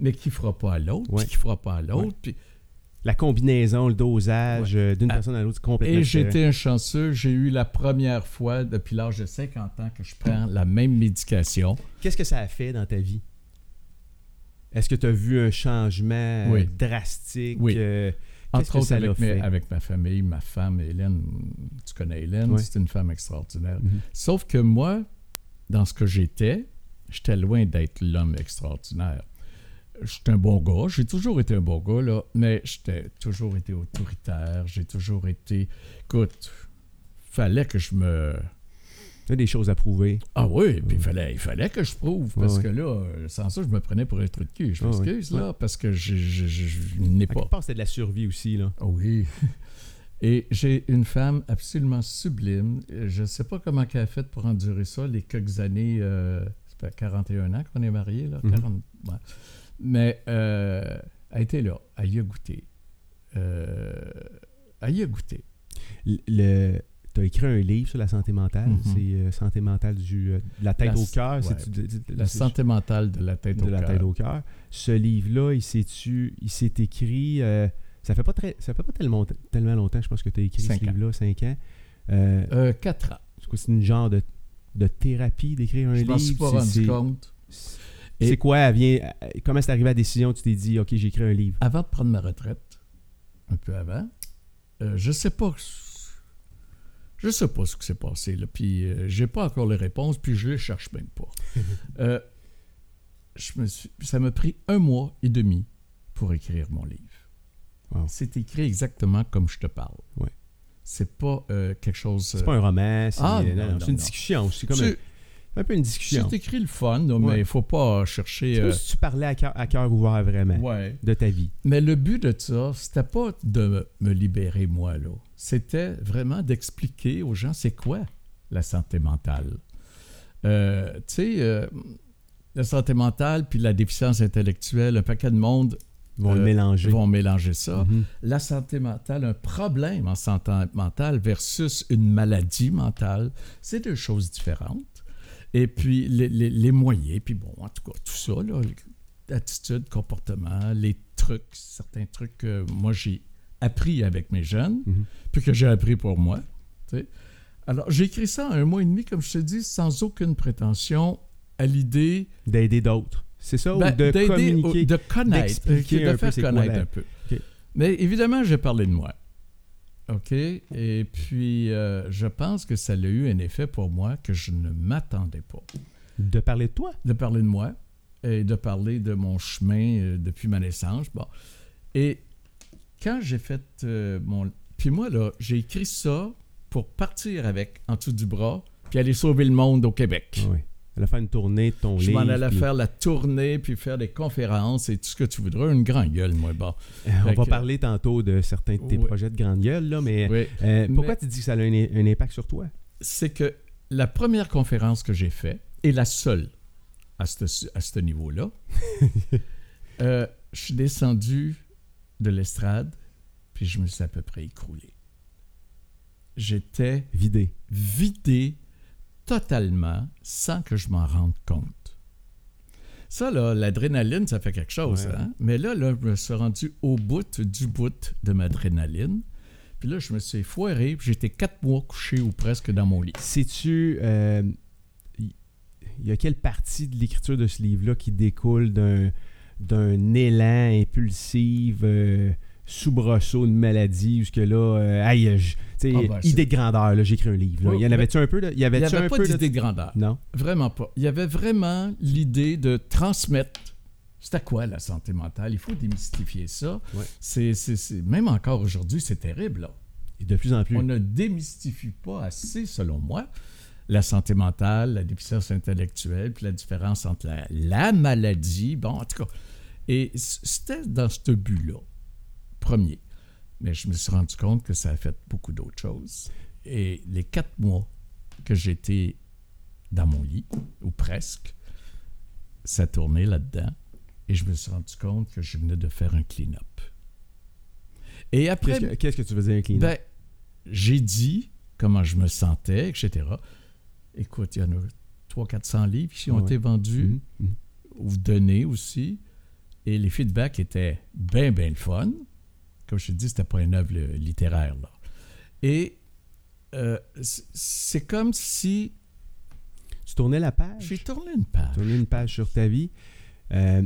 mais qui ne fera pas à l'autre, puis qui ne fera pas à l'autre. Puis- La combinaison, le dosage euh, d'une Ah. personne à l'autre, complètement Et j'étais un chanceux. J'ai eu la première fois depuis l'âge de 50 ans que je prends la même médication. Qu'est-ce que ça a fait dans ta vie? Est-ce que tu as vu un changement euh, Oui. drastique? Oui. euh, Entre que autres avec, mes- avec ma famille, ma femme, Hélène. Tu connais Hélène, Oui. c'est une femme extraordinaire. Mhm. Sauf que moi, dans ce que j'étais, j'étais loin d'être l'homme extraordinaire. J'étais un bon gars, j'ai toujours été un bon gars, là, mais j'étais toujours été autoritaire, j'ai toujours été... Écoute, fallait que je me... Il y a des choses à prouver. Ah oui, puis il fallait, il fallait que je prouve, parce que là, sans ça, je me prenais pour un truc de cul. Je m'excuse, ouais. là, parce que je, je, je- je n'ai pas... quelque part, c'était de la survie aussi. Là. Ah Oui. [laughs] Et j'ai une femme absolument sublime. Je ne sais pas comment elle a fait pour endurer ça, les quelques années. euh, ça fait 41 ans qu'on est mariés, là. Mhm. 40, ouais. Mais euh, elle était là. Elle y a goûté. Euh, elle y a goûté. Le, tu as écrit un livre sur la santé mentale. Mhm. C'est euh, Santé mentale du, euh, de la tête La- au cœur. ouais. La santé mentale de la tête de au la cœur. tête au cœur. Ce livre-là, il s'est il s'est écrit. euh, ça fait pas très, ça fait pas tellement, tellement longtemps, je pense que tu as écrit Cinq ce livre-là, 5 ans. Euh, Euh, quatre ans. c'est une genre de, de thérapie d'écrire un Je livre. m'en suis pas rendu compte. C'est quoi, elle vient, comment c'est arrivé à la décision, tu t'es dit, OK, j'écris un livre. Avant de prendre ma retraite, un peu avant, euh, je sais pas. Je sais pas ce qui s'est passé, là. Puis euh, j'ai pas encore les réponses, puis je les cherche même pas. [laughs] Euh, je me suis, ça m'a pris un mois et demi pour écrire mon livre. Wow. C'est écrit exactement comme je te parle. Ouais. C'est pas euh, quelque chose. C'est pas un roman, c'est Ah, non, non, non, non, c'est une non. discussion. C'est comme un, un peu une discussion. C'est écrit le fun, Ouais. mais il faut pas chercher. Euh, si tu parlais à cœur, à cœur ouvert vraiment ouais. de ta vie. Mais le but de ça, c'était pas de me libérer moi, là. C'était vraiment d'expliquer aux gens c'est quoi la santé mentale. Euh, tu sais, euh, la santé mentale puis la déficience intellectuelle, un paquet de monde vont Euh, mélanger. vont mélanger ça. Mhm. La santé mentale, un problème en santé mentale versus une maladie mentale, c'est deux choses différentes. Et puis les, les- les moyens, puis bon, en tout cas, tout ça, là, attitude, comportement, les trucs, certains trucs que moi j'ai appris avec mes jeunes, Mhm. puis que j'ai appris pour moi. Alors, j'ai écrit ça en un mois et demi, comme je te dis, sans aucune prétention à l'idée D'aider d'autres. C'est ça, ben, ou de d'aider communiquer. de connaître, de faire connaître un peu. Mais évidemment, j'ai parlé de moi. OK? Et puis, euh, je pense que ça a eu un effet pour moi que je ne m'attendais pas. De parler de toi? De parler de moi et de parler de mon chemin euh, depuis ma naissance. Bon. Et quand j'ai fait euh, mon... Puis moi, là, j'ai écrit ça pour partir avec en dessous du bras puis aller sauver le monde au Québec. Oui. Elle a fait une tournée de ton Je livre. m'en allais puis- faire la tournée, puis faire des conférences et tout ce que tu voudras. Une grande gueule, moi, bon. Euh, On va que- parler tantôt de certains de tes Oui. projets de grande gueule, là, mais Oui. euh, pourquoi Mais- tu dis que ça a un, un impact sur toi? C'est que la première conférence que j'ai faite, et la seule à ce, à ce niveau-là, [laughs] euh, je suis descendu de l'estrade, puis je me suis à peu près écroulé. J'étais Vidé. vidé totalement sans que je m'en rende compte. Ça, là, l'adrénaline, ça fait quelque chose. Ouais. hein? Mais là, là, je me suis rendu au bout du bout de ma adrénaline. Puis là, je me suis foiré. puis J'étais quatre mois couché ou presque dans mon lit. Sais-tu, euh, il y a quelle partie de l'écriture de ce livre-là qui découle d'un, d'un élan impulsif, euh, soubresaut de maladie, où ce que là, euh, hey, je- Ah ben, idée de grandeur, là, j'écris un livre. là. Il y en avait-tu un peu? De, il avait n'y un avait pas de- d'idée de grandeur. Non? Vraiment pas. Il y avait vraiment l'idée de transmettre. C'est à quoi la santé mentale? Il faut démystifier ça. Ouais. C'est, Même encore aujourd'hui, c'est terrible. Là. Et de plus en plus. On ne démystifie pas assez, selon moi, la santé mentale, la déficience intellectuelle, puis la différence entre la, la maladie. Bon, en tout cas. Et c'était dans ce but-là, premier. Mais je me suis rendu compte que ça a fait beaucoup d'autres choses. Et les quatre mois que j'étais dans mon lit, ou presque, ça tournait là-dedans. Et je me suis rendu compte que je venais de faire un clean-up. Et après, Qu'est-ce que, tu dire, un clean ben, j'ai dit comment je me sentais, etc. Écoute, il y en a 300-400 livres qui ont Ouais. été vendus Mhm, mhm. ou donnés aussi. Et les feedbacks étaient bien, bien le fun. Comme je te dis, c'était pas une œuvre euh, littéraire. Là. Et euh, c'est comme si Tu tournais la page? j'ai tourné une page. tourner une page sur ta vie. Euh,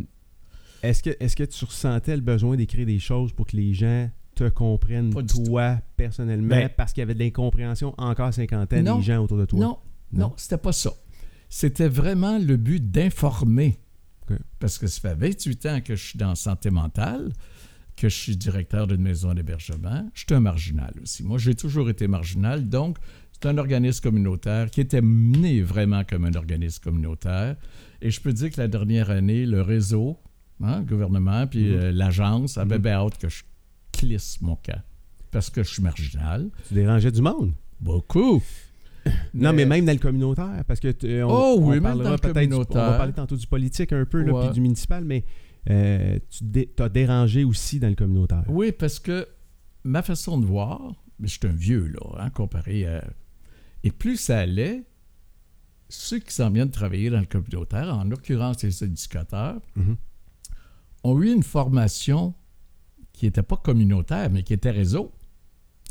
est-ce, que, est-ce que tu ressentais le besoin d'écrire des choses pour que les gens te comprennent, toi, personnellement, Ben- parce qu'il y avait de l'incompréhension encore à 50 ans, Non. des gens autour de toi? Non, Non? non, c'était pas ça. C'était vraiment le but d'informer. Parce que ça fait 28 ans que je suis dans santé mentale, que je suis directeur d'une maison d'hébergement. Je suis un marginal aussi. Moi, j'ai toujours été marginal, donc c'est un organisme communautaire qui était mené vraiment comme un organisme communautaire. Et je peux dire que la dernière année, le réseau, hein, le gouvernement, puis Mhm. euh, l'agence avait Mhm. bien hâte que je clisse mon camp. Parce que je suis marginal. Tu dérangeais du monde? Beaucoup. Non, mais même dans le communautaire, parce que tu- on, Oh oui, on parlera peut-être on va parler tantôt du politique un peu, là, puis du municipal, mais euh, tu as dérangé aussi dans le communautaire. Oui, parce que ma façon de voir, mais je suis un vieux, là, hein, comparé à. Et plus ça allait, ceux qui s'en viennent travailler dans le communautaire, en l'occurrence les éducateurs, Mhm. ont eu une formation qui n'était pas communautaire, mais qui était réseau.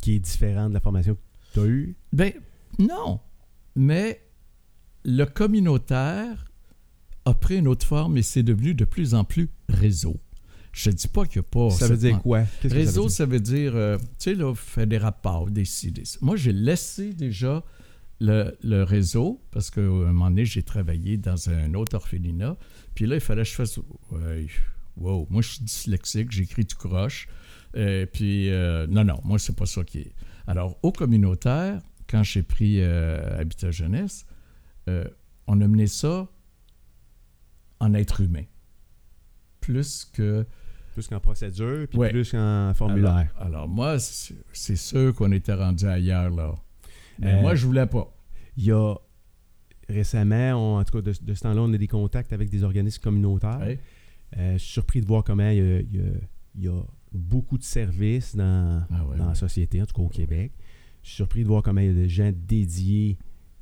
Qui est différent de la formation que tu as eue? Ben, non. Mais le communautaire a pris une autre forme et c'est devenu de plus en plus réseau. Je ne dis pas qu'il n'y a pas. ça veut dire quoi? Que Réseau, ça ça veut dire, euh, tu sais, là, fait des rapports, décider. Moi, j'ai laissé déjà le, le réseau parce qu'à un moment donné, j'ai travaillé dans un autre orphelinat. Puis là, il fallait que je fasse. Ouais, wow, moi, je suis dyslexique, j'écris tout croche. Euh, puis, euh, non, non, moi, c'est pas ça qui est. Alors, au communautaire, quand j'ai pris euh, Habitat Jeunesse, on a mené ça en être humain. Plus que. Plus qu'en procédure, puis Ouais. plus qu'en formulaire. Alors, alors moi, c'est sûr qu'on était rendu ailleurs, là. Mais Euh, moi, je voulais pas. Il y a récemment, on- en tout cas de, de ce temps-là, on a des contacts avec des organismes communautaires. Ouais. Euh, je suis surpris de voir comment il y a, il y a- il y a beaucoup de services dans, Ah ouais, dans la société, en tout cas au Québec. Je suis surpris de voir comment il y a des gens dédiés,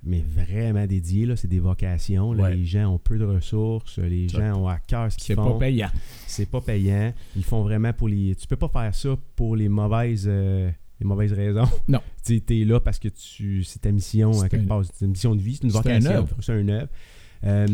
mais vraiment dédiés. Là, c'est des vocations. là. Ouais. Les gens ont peu de ressources. Les gens ont à cœur ce qu'ils C'est pas font. payant. C'est pas payant. Ils font vraiment pour les. Tu peux pas faire ça pour les mauvaises, euh, les mauvaises raisons. [laughs] Non. [laughs] tu es là parce que tu c'est ta mission C'est à quelque un- part. C'est une mission de vie, c'est une c'est un vocation. œuvre. C'est un œuvre. Euh,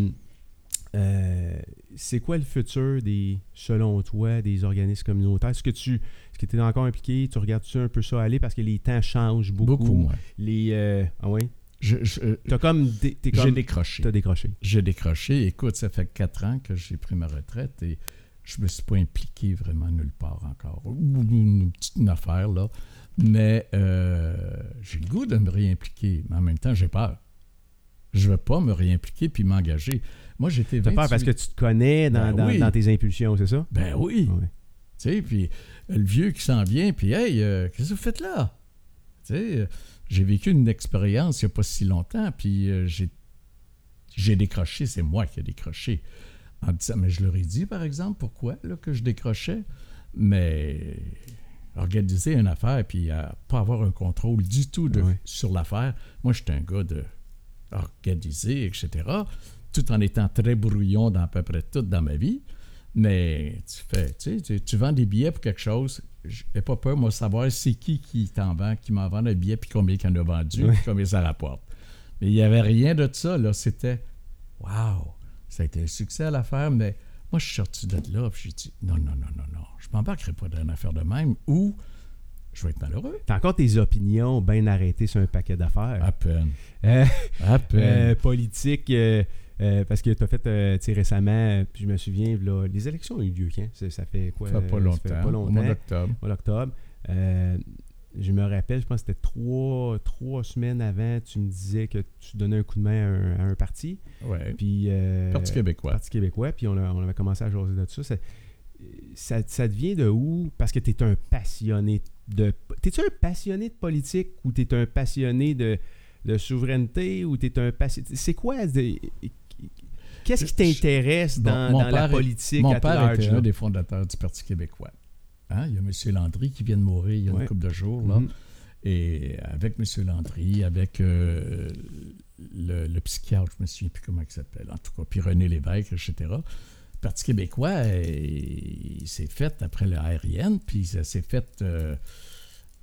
euh, c'est quoi le futur des, selon toi, des organismes communautaires? Est-ce que tu est-ce que es encore impliqué? Tu regardes-tu un peu ça aller? Parce que les temps changent beaucoup? Beaucoup. Les, euh, ah ouais? Je- je- T'as comme, dé- t'es J'ai décroché. t'as décroché. J'ai décroché. Écoute, ça fait quatre ans que j'ai pris ma retraite et je me suis pas impliqué vraiment nulle part encore. Ou Une petite une affaire, là. Mais euh, j'ai le goût de me réimpliquer. Mais en même temps, j'ai peur. Je veux pas me réimpliquer puis m'engager. Moi, j'étais T'as peur parce que tu te connais dans, Ben dans- oui. dans tes impulsions, c'est ça? Ben oui. Tu sais, puis euh, le vieux qui s'en vient, puis hey, euh, qu'est-ce que vous faites là? Tu sais, euh, j'ai vécu une expérience il n'y a pas si longtemps, puis euh, j'ai, décroché, c'est moi qui ai décroché. En disant, mais je leur ai dit, par exemple, pourquoi là, que je décrochais, mais organiser une affaire, puis euh, pas avoir un contrôle du tout de, sur l'affaire. Moi, j'étais un gars de organiser, etc., tout en étant très brouillon dans à peu près tout dans ma vie. Mais tu fais, tu sais, tu, tu vends des billets pour quelque chose. J'ai pas peur, moi, de savoir c'est qui qui t'en vend, qui m'en vend le billet, puis combien il en a vendu, puis combien ça rapporte. Mais il n'y avait rien de ça, là. C'était, waouh, ça a été un succès à l'affaire, mais moi, je suis sorti de là, puis j'ai dit, non, non, non, non, non, je m'embarquerai pas dans une affaire de même, ou je vais être malheureux. T'as encore tes opinions bien arrêtées sur un paquet d'affaires. À peine. Euh, À peine. euh, politique, euh, euh, parce que tu as fait euh, récemment, euh, puis je me souviens, là, les élections ont eu lieu quand? Ça, ça fait quoi? ça fait pas euh, longtemps. Ça fait pas Au longtemps. mois d'octobre. mois d'octobre. Euh, je me rappelle, je pense que c'était trois, trois semaines avant, tu me disais que tu donnais un coup de main à un, à un parti. Ouais. Puis, euh, Parti québécois. Parti québécois, puis on, a- on avait commencé à jaser de ça. Ça, ça, ça te vient de où? Parce que tu es un passionné de... T'es-tu un passionné de politique ou tu es un passionné de, de souveraineté ou tu es un passionné... C'est quoi? de- Qu'est-ce qui t'intéresse dans, la est- politique Mon à père large, était là? un des fondateurs du Parti québécois. Hein, Il y a M. Landry qui vient de mourir il y a Ouais. une couple de jours. Là. Mhm. Et avec M. Landry, avec euh, le, le psychiatre, je ne me souviens plus comment il s'appelle, en tout cas, puis René Lévesque, etc. Le Parti québécois, il s'est fait après le puis ça s'est fait euh,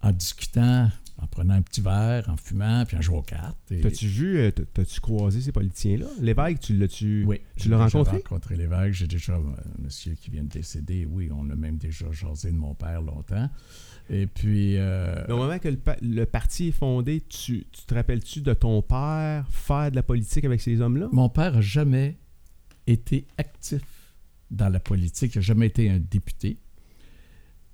en discutant, en prenant un petit verre, en fumant, puis en jouant aux cartes. Et- T'as-tu vu, euh, t'as- t'as-tu croisé ces politiciens-là? L'évêque, tu l'as-tu... Oui. Tu j'ai l'as déjà rencontré? rencontré l'évêque. J'ai déjà un monsieur qui vient de décéder. Oui, on a même déjà jasé de mon père longtemps. Et puis, euh, Mais au moment que le, pa- le parti est fondé, tu, tu te rappelles-tu de ton père faire de la politique avec ces hommes-là? mon père n'a jamais été actif dans la politique. Il n'a jamais été un député.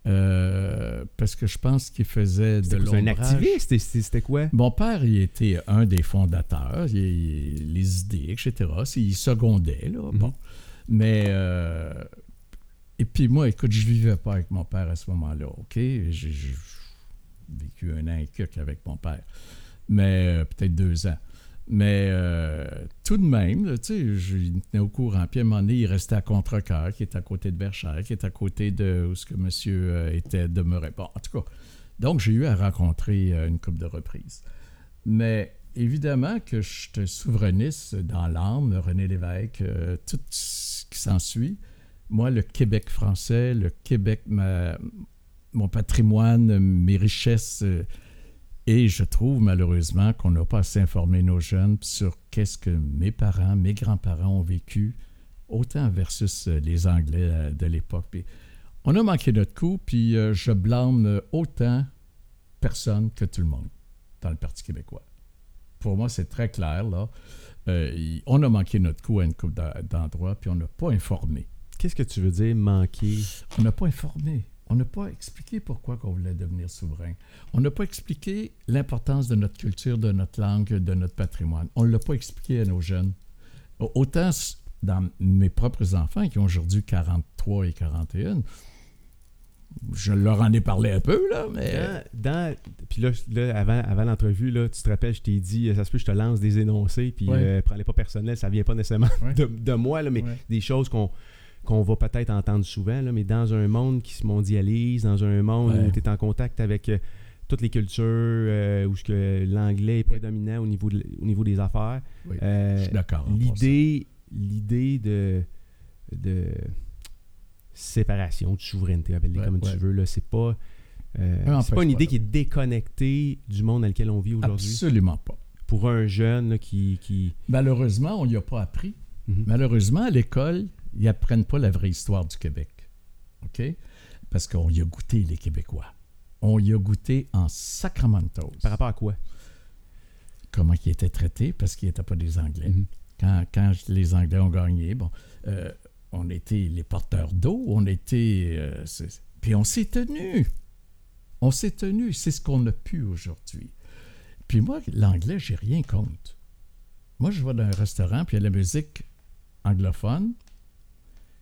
Euh, parce que je pense qu'il faisait de c'est un l'ombrage. activiste? C'était- quoi? Mon père, il était un des fondateurs, il- il- les idées, etc. Il secondait, là. Mhm. Bon. Mais. euh, et puis moi, écoute, je vivais pas avec mon père à ce moment-là, OK? J'ai j'ai vécu un an et quelques avec mon père. Mais euh, peut-être deux ans. Mais euh, tout de même, tu sais, je tenais au courant. Puis à un moment donné, il restait à Contrecoeur, qui est à côté de Verchères, qui est à côté de où ce que monsieur euh, était demeuré. Bon, en tout cas, donc j'ai eu à rencontrer euh, une couple de reprises. Mais évidemment que je un souverainiste dans l'âme, René Lévesque, tout ce qui s'ensuit. Moi, le Québec français, le Québec, ma- mon patrimoine, mes richesses, et je trouve malheureusement qu'on n'a pas assez informé nos jeunes sur qu'est-ce que mes parents, mes grands-parents ont vécu, autant versus euh, les Anglais euh, de l'époque. On a manqué notre coup, puis euh, je blâme autant personne que tout le monde dans le Parti québécois. Pour moi, c'est très clair, là. Euh, on a manqué notre coup à une coupe d'endroits, puis on n'a pas informé. Qu'est-ce que tu veux dire, manquer On n'a pas informé. On n'a pas expliqué pourquoi qu'on voulait devenir souverain. On n'a pas expliqué l'importance de notre culture, de notre langue, de notre patrimoine. On ne l'a pas expliqué à nos jeunes. Au- Autant dans mes propres enfants qui ont aujourd'hui 43 et 41, je leur en ai parlé un peu, là, mais... Dans, dans- puis là, là, avant, avant l'entrevue, là, tu te rappelles, je t'ai dit, euh, ça se peut, que je te lance des énoncés, puis Ouais. euh, prends-les pas personnels, ça vient pas nécessairement Ouais. de, de moi, là, mais Ouais. des choses qu'on qu'on va peut-être entendre souvent, là, mais dans un monde qui se mondialise, dans un monde Ouais. où tu es en contact avec euh, toutes les cultures, euh, où que l'anglais est prédominant au niveau, de- au niveau des affaires, Oui, euh, je suis d'accord. l'idée l'idée de, de séparation, de souveraineté, appelle-les Ouais, comme ouais. tu veux, là, c'est pas... c'est pas une idée qui est déconnectée du monde dans lequel on vit aujourd'hui. Absolument pas. Pour un jeune là, qui. qui... Malheureusement, on n'y a pas appris. Mhm. Malheureusement, à l'école, ils n'apprennent pas la vraie histoire du Québec. OK? Parce qu'on y a goûté, les Québécois. On y a goûté en Sacramento. Par rapport à quoi? Comment ils étaient traités parce qu'ils n'étaient pas des Anglais. Mhm. Quand, quand les Anglais ont gagné, bon, euh, on était les porteurs d'eau, on était... euh, puis on s'est tenu. On s'est tenu. C'est ce qu'on a pu aujourd'hui. Puis moi, l'anglais, j'ai rien contre. Moi, je vais dans un restaurant, puis il y a la musique anglophone.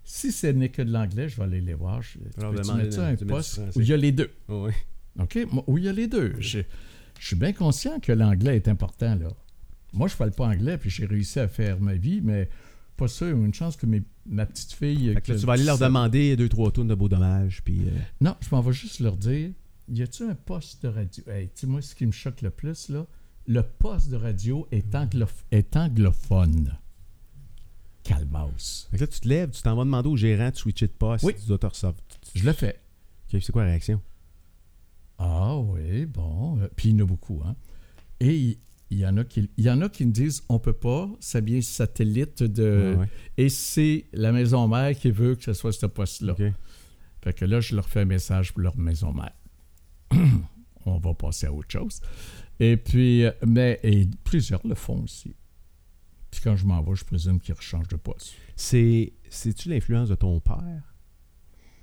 Si ce n'est que de l'anglais, je vais aller les voir. Je, de- ça un poste où il y a les deux? Oh, oui. OK? Où il y a les deux? Je, je suis bien conscient que l'anglais est important, là. Moi, je parle pas anglais, puis j'ai réussi à faire ma vie, mais pas sûr. Une chance que mes- ma petite fille... Que là, tu vas aller leur demander deux, trois tours de beau dommage, puis. euh, Non, je m'en vais juste leur dire, y a-tu un poste de radio? Hey, tu sais, moi, ce qui me choque le plus, là, le poste de radio est, anglof- est anglophone. Calmaus. Fait que là, tu te lèves, tu t'en vas demander au gérant de switcher de poste. Oui. Tu dois te recevoir. Je le fais. Ok, c'est quoi la réaction? Ah oui, bon. euh, Puis il y en a beaucoup, hein. Et il il y, en a qui, il y en a qui me disent on peut pas, ça vient satellite de. Ouais. Et c'est la maison mère qui veut que ce soit ce poste-là. Ok. Fait que là, je leur fais un message pour leur maison mère. [clears throat] On va passer à autre chose. Et puis, euh, mais et plusieurs le font aussi. Puis quand je m'en vais, je présume qu'ils rechangent de poste. C'est. C'est-tu l'influence de ton père?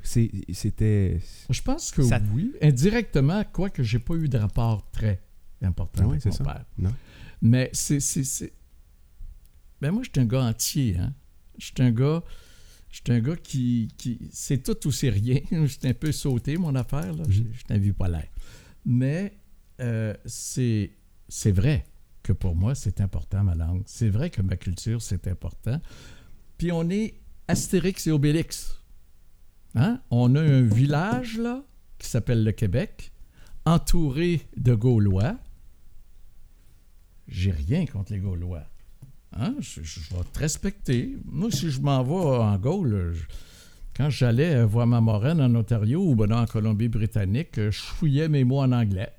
C'est- C'était. Je pense que Ça- oui. Indirectement, quoique j'ai pas eu de rapport très important Ah oui, avec mon ça. père. Non. Mais c'est. c'est, c'est- Ben moi, je suis un gars entier. Hein? Je suis un gars. Je suis un gars qui. qui... C'est tout ou c'est rien. [laughs] Je suis un peu sauté, mon affaire. Là. Je Mhm. je t'invite pas l'air. Mais euh, c'est, c'est vrai pour moi, c'est important, ma langue. C'est vrai que ma culture, c'est important. Puis on est Astérix et Obélix. Hein? On a un village, là, qui s'appelle le Québec, entouré de Gaulois. J'ai rien contre les Gaulois. Hein? Je, vais te respecter. Moi, si je m'en vais en Gaule, quand j'allais voir ma moraine en Ontario ou ben en Colombie-Britannique, je fouillais mes mots en anglais.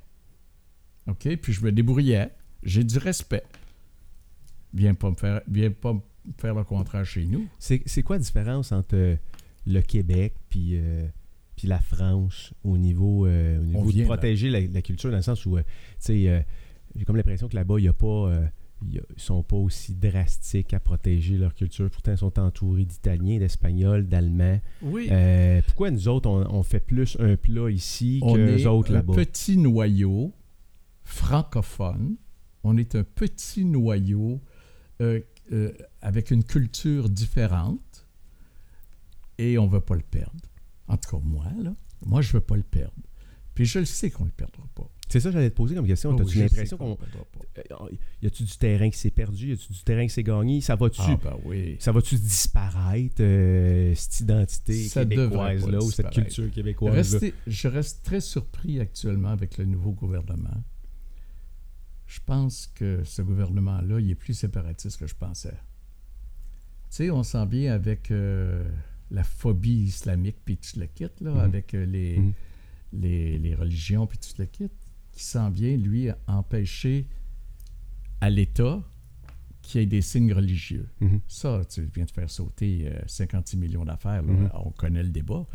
OK? Puis je me débrouillais. J'ai du respect. Viens pas me faire, viens pas me faire le contraire chez nous. C'est quoi la différence entre euh, le Québec puis euh, puis la France au niveau, euh, au niveau de vient, protéger la, la culture dans le sens où, tu sais, j'ai comme l'impression que là-bas, il y a pas, ils sont pas aussi drastiques à protéger leur culture. Pourtant, ils sont entourés d'Italiens, d'Espagnols, d'Allemands. Oui. Euh, pourquoi nous autres, on, on fait plus un plat ici on que les autres un là-bas? petit noyau francophone. On est un petit noyau euh, euh, avec une culture différente et on ne veut pas le perdre. En tout cas, moi, là, moi, je ne veux pas le perdre. Puis je le sais qu'on ne le perdra pas. C'est ça que j'allais te poser comme question. Oh, T'as-tu je sais l'impression qu'on qu'on. le perdra pas. Euh, Y a-tu du terrain qui s'est perdu? Y a-tu du terrain qui s'est gagné? Ça va-tu Ah, ben oui. ça va-tu disparaître, euh, cette identité québécoise-là, ou cette culture québécoise-là? Je reste très surpris actuellement avec le nouveau gouvernement. Je pense que ce gouvernement-là, il est plus séparatiste que je pensais. Tu sais, on sent bien avec euh, la phobie islamique, puis tout le kit, là, Mhm. avec euh, les, Mhm. les, les religions, puis tout le kit, qui sent bien, lui, empêcher à l'État qu'il y ait des signes religieux. Mhm. Ça, tu viens de faire sauter euh, 56 millions d'affaires, on connaît le débat.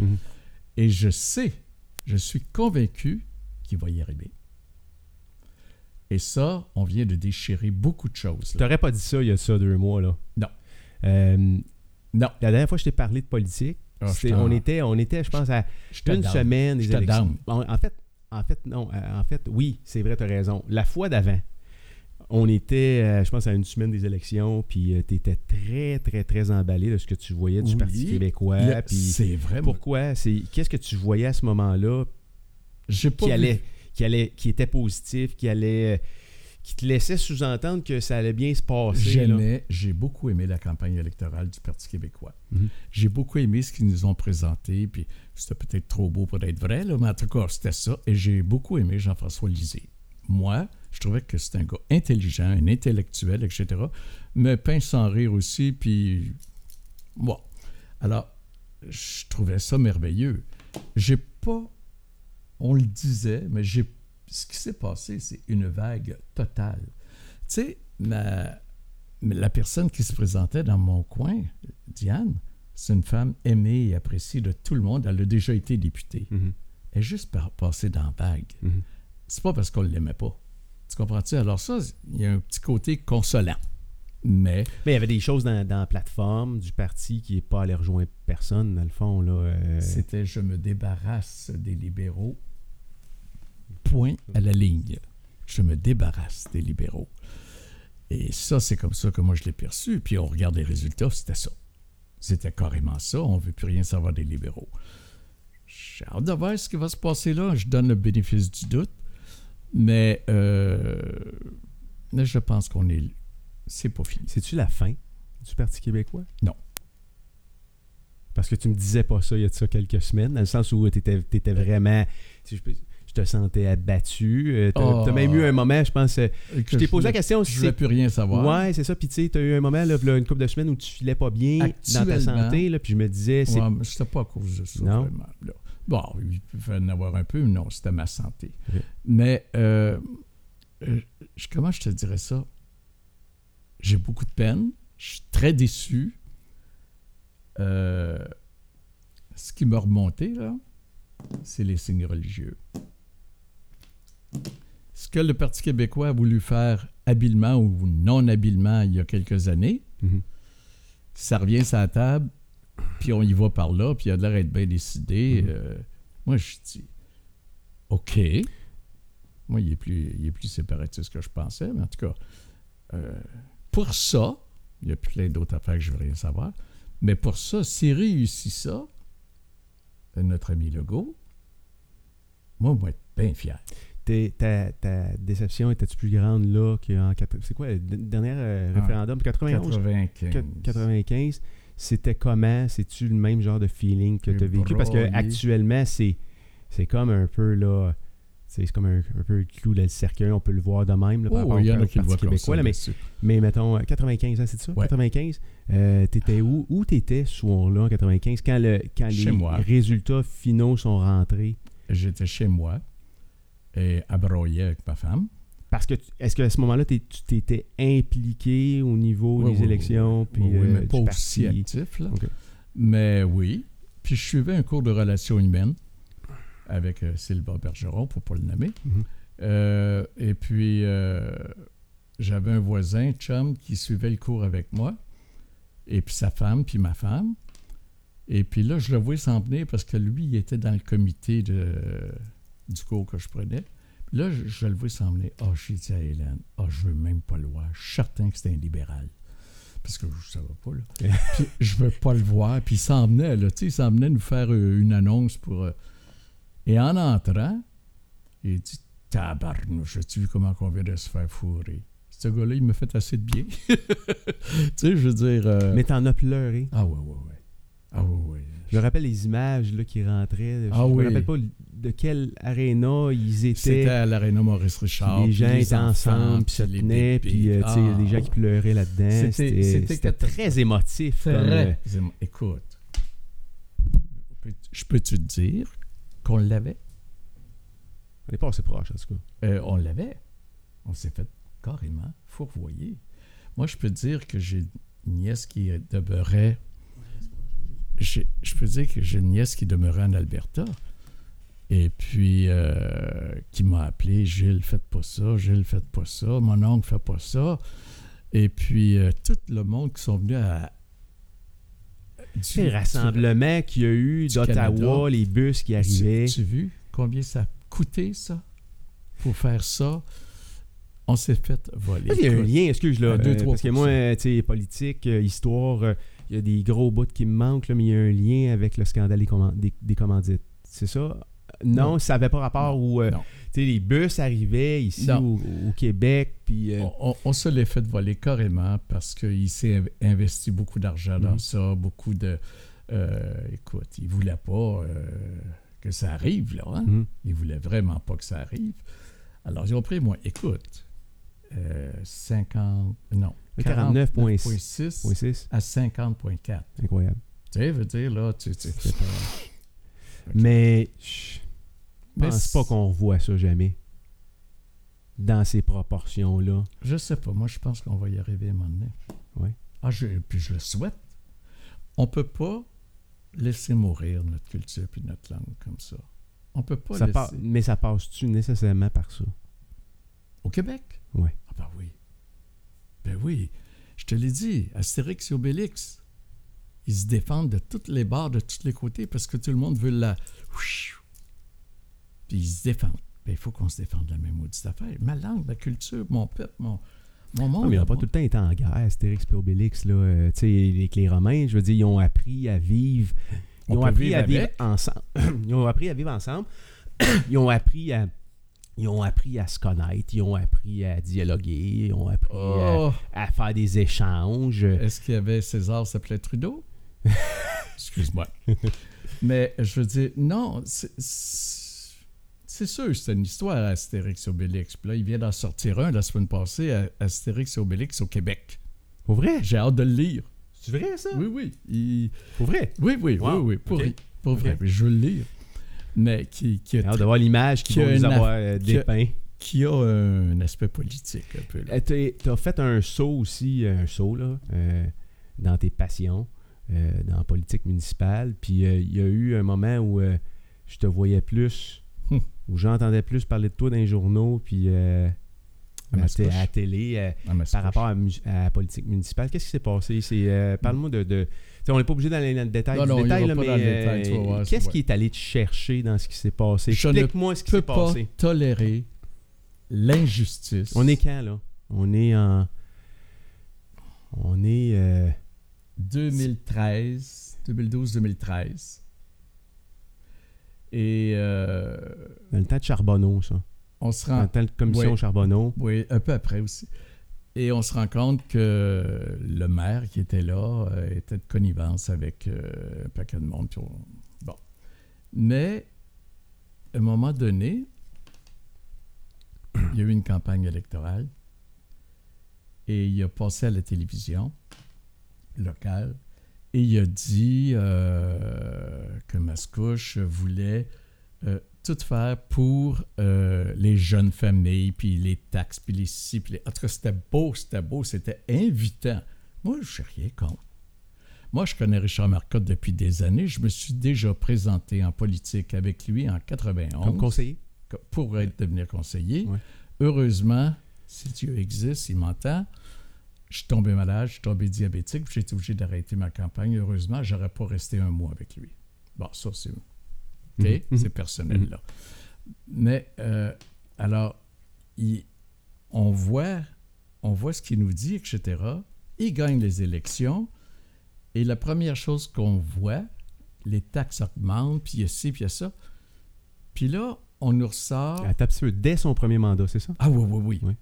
Et je sais, je suis convaincu qu'il va y arriver. Et ça, on vient de déchirer beaucoup de choses. Tu n'aurais pas dit ça il y a ça deux mois, là. Non. Euh, Non. la dernière fois que je t'ai parlé de politique, Ah, on, était, on était, je pense, à je une down. semaine des élections. down. En, fait, en fait, non. euh, En fait, oui, c'est vrai, tu as raison. La fois d'avant, on était, euh, je pense, à une semaine des élections, puis tu étais très, très, très emballé de ce que tu voyais du Oui. Parti québécois. Puis C'est vrai. pourquoi? C'est Qu'est-ce que tu voyais à ce moment-là J'ai pas qui, allait, qui, allait, qui était positif, qui allait... euh, qui te laissait sous-entendre que ça allait bien se passer. J'aimais, j'ai beaucoup aimé la campagne électorale du Parti québécois. Mhm. J'ai beaucoup aimé ce qu'ils nous ont présenté, puis c'était peut-être trop beau pour être vrai, là, mais en tout cas, c'était ça. Et j'ai beaucoup aimé Jean-François Lisée. Moi, je trouvais que c'était un gars intelligent, un intellectuel, etc. Mais pince sans rire aussi, puis... Bon. Alors, je trouvais ça merveilleux. J'ai pas... On le disait, mais j'ai... Ce qui s'est passé, c'est une vague totale. Tu sais, ma- la personne qui se présentait dans mon coin, Diane, c'est une femme aimée et appréciée de tout le monde. Elle a déjà été députée. Mhm. Elle est juste passée dans la vague. Mhm. C'est pas parce qu'on ne l'aimait pas. Tu comprends-tu? Alors ça, il y a un petit côté consolant. Mais Mais il y avait des choses dans, dans la plateforme du parti qui n'est pas allé rejoindre personne, dans le fond. Là, euh, c'était je me débarrasse des libéraux. Point à la ligne. Je me débarrasse des libéraux. Et ça, c'est comme ça que moi je l'ai perçu. Puis on regarde les résultats, c'était ça. C'était carrément ça. On ne veut plus rien savoir des libéraux. J'ai hâte de voir ce qui va se passer là. Je donne le bénéfice du doute. Mais, euh, mais je pense qu'on est. C'est pas fini. C'est-tu la fin du Parti québécois? Non. Parce que tu me disais pas ça il y a de ça quelques semaines, dans le sens où tu étais, vraiment. si je, peux- je te sentais abattu. tu as Oh. même eu un moment, je pense. euh, Je t'ai posé la question Je si ne voulais plus rien savoir. Ouais, c'est ça. Puis tu sais, tu as eu un moment, là, une couple de semaines où tu filais pas bien dans ta santé. Là, puis je me disais, c'est Ouais, mais c'était pas à cause de ça, Non? vraiment. là. Bon, il pouvait en avoir un peu, mais non, c'était ma santé. Mais, euh, euh, je- comment je te dirais ça? J'ai beaucoup de peine. Je suis très déçu. Euh, ce qui m'a remonté, là, c'est les signes religieux. Ce que le Parti québécois a voulu faire habilement ou non habilement il y a quelques années, Mhm. ça revient sur la table, puis on y va par là, puis il a l'air d'être bien décidé. Mhm. Euh, moi, je dis, OK. Moi, il est plus, il est plus séparatiste que je pensais, mais en tout cas, euh, pour ça, il y a plein d'autres affaires que je veux rien savoir, mais pour ça, s'il réussit ça, notre ami Legault, moi, on va être bien fier. ta, ta déception était-tu plus grande là qu'en. C'est quoi le dernier euh, Ah, référendum 91 95. 95, c'était comment? C'est-tu le même genre de feeling que tu as vécu? Parce que actuellement, c'est c'est comme un peu là. C'est comme un, un peu le clou dans le cercueil, on peut le voir de même là, par Oh, rapport au a qui le Parti québécois. là, mais, mettons, euh, 95, hein, c'est ça? Ouais. 95, euh, t'étais où? Où t'étais ce soir-là en 95 quand, le, quand Chez les moi. résultats finaux sont rentrés? J'étais chez moi et à broyer avec ma femme. Parce que est-ce qu'à ce moment-là, tu t'étais impliqué au niveau Oui, des oui, élections? oui, puis, oui, euh, mais pas parti? aussi actif, là. Mais oui. Puis je suivais un cours de relations humaines avec euh, Sylvain Bergeron, pour ne pas le nommer. Mhm. Euh, et puis, euh, j'avais un voisin, chum, qui suivait le cours avec moi. Et puis sa femme, puis ma femme. Et puis là, je le voyais s'en venir parce que lui, il était dans le comité de, du cours que je prenais. Puis là, je, je le voyais s'en venir. Ah, j'ai dit à Hélène, ah, je veux même pas le voir. Je suis certain que c'était un libéral. Parce que je ne savais pas, là. [laughs] puis je veux pas le voir. Puis il s'en venait, là. Tu sais, il s'en venait nous faire une annonce pour. euh, Et en entrant, il dit Tabarnouche, as-tu vu comment on vient de se faire fourrer? Ce gars-là, il me fait assez de bien. [laughs] tu sais, je veux dire. euh, Mais t'en as pleuré. Ah, ouais, ouais, ouais. Ah, ouais, ouais. Je me rappelle les images là, qui rentraient. Je Ah me oui. rappelle pas de quelle aréna ils C'était étaient. à l'Arena Maurice Richard. les gens étaient ensemble, puis se tenaient, puis euh, Ah, les gens qui pleuraient là-dedans. C'était- C'était c'était c'était très émotif. comme, euh, émo- Écoute, je peux-tu te dire qu'on l'avait? on n'est pas assez proche, en tout cas. Euh, on l'avait. On s'est fait carrément fourvoyer. Moi, je peux dire que j'ai une nièce qui demeurait je peux dire que j'ai une nièce qui demeurait en Alberta. Et puis, euh, qui m'a appelé Gilles, faites pas ça, Gilles, faites pas ça, mon oncle, fait pas ça. Et puis, euh, tout le monde qui sont venus à. Du- C'est le rassemblement qu'il y a eu d'Ottawa, les bus qui Tu, arrivaient. tu as vu combien ça a coûté, ça, pour faire ça? On s'est fait voler. Il y a un lien, excuse là à deux, euh, parce que moi, tu sais, politique, euh, histoire, euh, il y a des gros bouts qui me manquent, là, mais il y a un lien avec le scandale des, comman- des- des commandites. C'est ça? Non, Non. ça n'avait pas rapport où Non. tu sais, les bus arrivaient ici au, au Québec, puis euh, On, on- on se l'est fait voler carrément parce qu'il s'est inv- investi beaucoup d'argent dans Mhm. ça, beaucoup de... euh, écoute, il voulait pas euh, que ça arrive, là. Hein? mhm. Il voulait vraiment pas que ça arrive. Alors, ils ont pris, moi, écoute, euh, 50... Non, 49,6. 49,6 Point six. à 50,4. Incroyable. Tu sais, veut dire, là, tu... tu pas- Mais pense pas qu'on revoit ça jamais. Dans ces proportions-là. Je sais pas. Moi, je pense qu'on va y arriver à un moment donné. Oui. Ah, je, puis je le souhaite. On peut pas laisser mourir notre culture puis notre langue comme ça. On peut pas Ça laisser... mais ça passe-tu nécessairement par ça? Au Québec? Oui. Ah ben oui. Ben oui. Je te l'ai dit, Astérix et Obélix, ils se défendent de toutes les barres, de tous les côtés, parce que tout le monde veut la... Puis ils se défendent. Ben, il faut qu'on se défende de la même maudite affaire. Ma langue, ma culture, mon peuple, mon, mon monde. Non, mais ils n'ont pas tout le temps été en guerre, Astérix et Obélix. Là, euh, avec les Romains, je veux dire, ils ont appris à vivre. Ils On ont appris vivre à vivre avec. ensemble. [coughs] ils ont appris à vivre ensemble. [coughs] ils ont appris à. Ils ont appris à se connaître, ils ont appris à dialoguer, ils ont appris Oh! à, à faire des échanges. Est-ce qu'il y avait César s'appelait Trudeau? [laughs] Excuse-moi. Mais je veux dire, non, c'est- c'est sûr, c'est une histoire Astérix et Obélix. Puis là, il vient d'en sortir un la semaine passée, à- Astérix et Obélix au Québec. Pour vrai? J'ai hâte de le lire. C'est vrai, ça? Oui, oui. Il- Pour vrai? Oui, oui, Wow. oui, oui. Pour, Ok. pour vrai. Je veux le lire. Mais qui, qui, J'ai a, hâte de voir l'image Qui qu'ils a vont nous une avoir aff- euh, qui a- dépeint. qui a un aspect politique un peu. là. Tu as fait un saut aussi, un saut là, euh, dans tes passions, euh, dans la politique municipale. Puis euh, il y a eu un moment où euh, je te voyais plus. Où j'entendais plus parler de toi dans les journaux, puis euh, À à, la télé, euh, Ah, par rapport à, la politique municipale. Qu'est-ce qui s'est passé? C'est, euh, Parle-moi de... on n'est pas obligé d'aller dans le détail Non, du non, là, pas mais qu'est-ce ouais. qui est allé te chercher dans ce qui s'est passé? Je ne Explique-moi ce qui peux s'est pas passé. tolérer l'injustice. On est quand, là? On est en... On est... euh, 2013, 2012-2013. Et euh, Dans le temps de Charbonneau, ça. on se Dans rend, le temps de commission Ouais. Charbonneau. oui, un peu après aussi. Et on se rend compte que le maire qui était là euh, était de connivence avec euh, un paquet de monde. Bon. Mais, à un moment donné, [clears throat] il y a eu une campagne électorale et il a passé à la télévision locale et il a dit euh, que Mascouche voulait euh, tout faire pour euh, les jeunes familles, puis les taxes, puis les ci, puis les... En tout cas, c'était beau, c'était beau, c'était invitant. Moi, je n'ai rien contre. Moi, je connais Richard Marcotte depuis des années. Je me suis déjà présenté en politique avec lui en 91 Comme conseiller. co- pour être, devenir conseiller. Ouais. Heureusement, si Dieu existe, il m'entend. Je suis tombé malade, je suis tombé diabétique, j'ai été obligé d'arrêter ma campagne. Heureusement, j'aurais pas resté un mois avec lui. Bon, ça, c'est OK, Mhm, mhm. c'est personnel, là. Mais, euh, alors, il- on, voit, on voit ce qu'il nous dit, etc. Il gagne les élections. Et la première chose qu'on voit, les taxes augmentent, puis il y a ci, puis il y a ça. Puis là, on nous ressort. Petit peu, dès son premier mandat, c'est ça? Ah oui, oui, oui. Oui.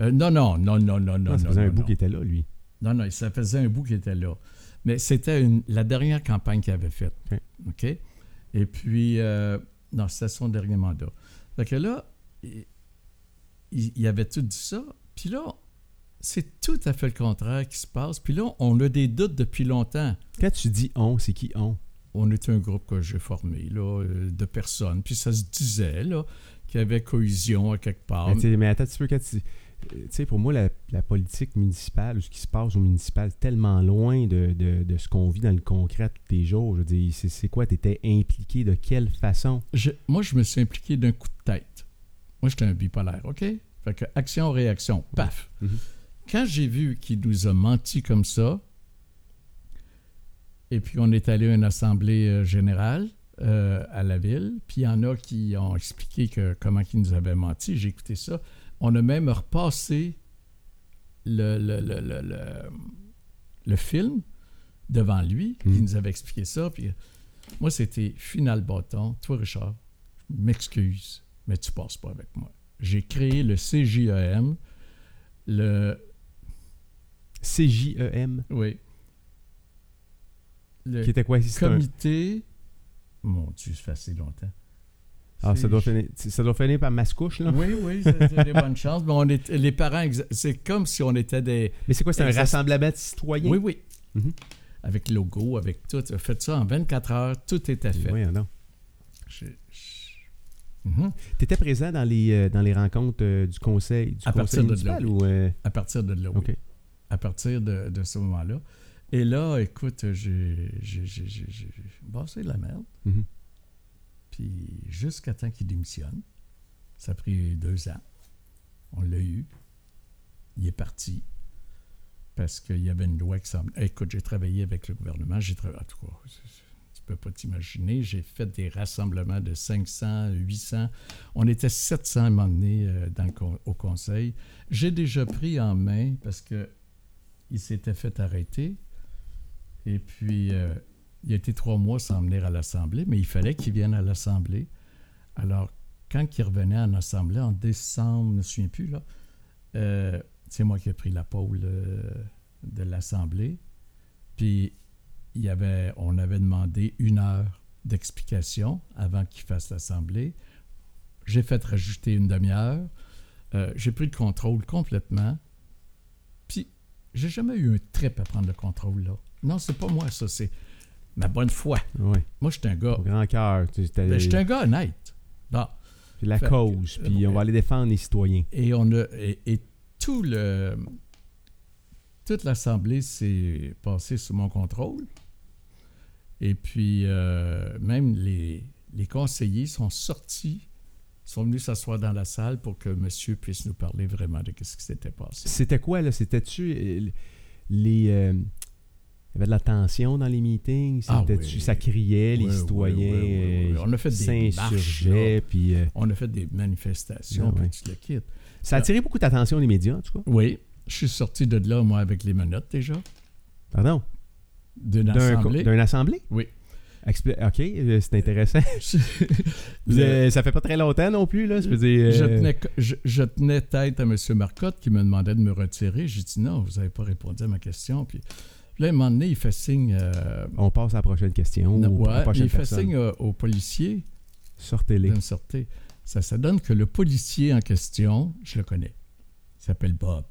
Euh, non, non, non, non, non, non. Non, ça non, faisait un non, bout non. qui était là, lui. Non, non, ça faisait un bout qui était là. Mais c'était la dernière campagne qu'il avait faite. OK. Et puis, euh, non, c'était son dernier mandat. Fait que là, il, avait tout dit ça. Puis là, c'est tout à fait le contraire qui se passe. Puis là, on a des doutes depuis longtemps. Quand tu dis on, c'est qui on? On était un groupe que j'ai formé, là, euh, de personnes. Puis ça se disait, là, qu'il y avait cohésion à quelque part. Mais, mais attends un petit peu, quand tu sais, pour moi, la, la politique municipale ou ce qui se passe au municipal, tellement loin de, de- de ce qu'on vit dans le concret tous les jours. Je veux dire, c'est, quoi? Tu étais impliqué de quelle façon? Je- moi, je me suis impliqué d'un coup de tête. Moi, j'étais un bipolaire, OK? Fait que action-réaction, paf. Mhm. Quand j'ai vu qu'il nous a menti comme ça, et puis on est allé à une assemblée euh, générale euh, à la ville, puis il y en a qui ont expliqué que, comment ils nous avaient menti. J'ai écouté ça. On a même repassé le, le, le, le, film devant lui, qui Mhm. nous avait expliqué ça. Puis moi, c'était final bâton. Toi, Richard, je m'excuse, mais tu passes pas avec moi. J'ai créé le CJEM, le. CJEM, Oui. Le qui était quoi? Comité. Mon Dieu, ça fait assez longtemps. Ah, ça C'est- doit, finir, ça doit finir par mascouche, là. Oui, oui, c'était des bonnes chances. Mais on est, les parents, c'est comme si on était des. Mais c'est quoi? C'est un rassemblement de citoyens? Oui, oui. Mhm. Avec logo, avec tout. Faites ça en 24 heures, tout était fait. Oui, non. Je- je- Mhm. Tu étais présent dans les, euh, dans les rencontres euh, du conseil, du À conseil partir de là, municipal ou... euh, À partir de là, oui. À partir de, de ce moment-là. Et là, écoute, j'ai bassé de la merde. Mhm. Puis jusqu'à temps qu'il démissionne, ça a pris deux ans. On l'a eu. Il est parti. Parce qu'il y avait une loi qui s'en... Écoute, j'ai travaillé avec le gouvernement. J'ai travaillé... En tout cas, tu peux pas t'imaginer. J'ai fait des rassemblements de 500, 800. On était 700 à un euh, au conseil. J'ai déjà pris en main parce que il s'était fait arrêter. Et puis, euh, il a été trois mois sans venir à l'Assemblée, mais il fallait qu'il vienne à l'Assemblée. Alors, quand il revenait en Assemblée en décembre, je ne me souviens plus, là, euh, c'est moi qui ai pris la pôle euh, de l'Assemblée. Puis, il y avait, on avait demandé une heure d'explication avant qu'il fasse l'Assemblée. J'ai fait rajouter une demi-heure. Euh, j'ai pris le contrôle complètement. Puis, j'ai jamais eu un trip à prendre le contrôle, là. Non, c'est pas moi, ça, c'est ma bonne foi. Moi, je suis un gars. Au grand cœur. tu- Ben, je suis un gars honnête. La Fait que, cause, puis euh, on va aller défendre les citoyens. Et on a. Et, et tout le. Toute l'Assemblée s'est passée sous mon contrôle. Et puis, euh, même les, les conseillers sont sortis, sont venus s'asseoir dans la salle pour que monsieur puisse nous parler vraiment de ce qui s'était passé. C'était quoi, là? C'était-tu euh, les... euh, il y avait de la tension dans les meetings? Ah oui. Ça criait, les Oui, citoyens oui, oui, oui. On a fait des marches, puis... euh, On a fait des manifestations, Ah puis tu le quittes. ça a attiré beaucoup d'attention des médias, en tout cas. Oui, je suis sorti de là, moi, avec les menottes déjà, Pardon? d'une D'un assemblée. D'une assemblée? Oui. OK, euh, c'est intéressant. [laughs] Euh, ça fait pas très longtemps non plus, là. Je veux dire... je, euh, tenais, co- je, je tenais tête à M. Marcotte qui me demandait de me retirer. J'ai dit non, vous n'avez pas répondu à ma question. Puis là, à un moment donné, il fait signe. euh, On passe à la prochaine question. non, ou à la ouais, prochaine il fait personne. signe euh, au policier Sortez-les. Ça, ça donne que le policier en question, je le connais. Il s'appelle Bob.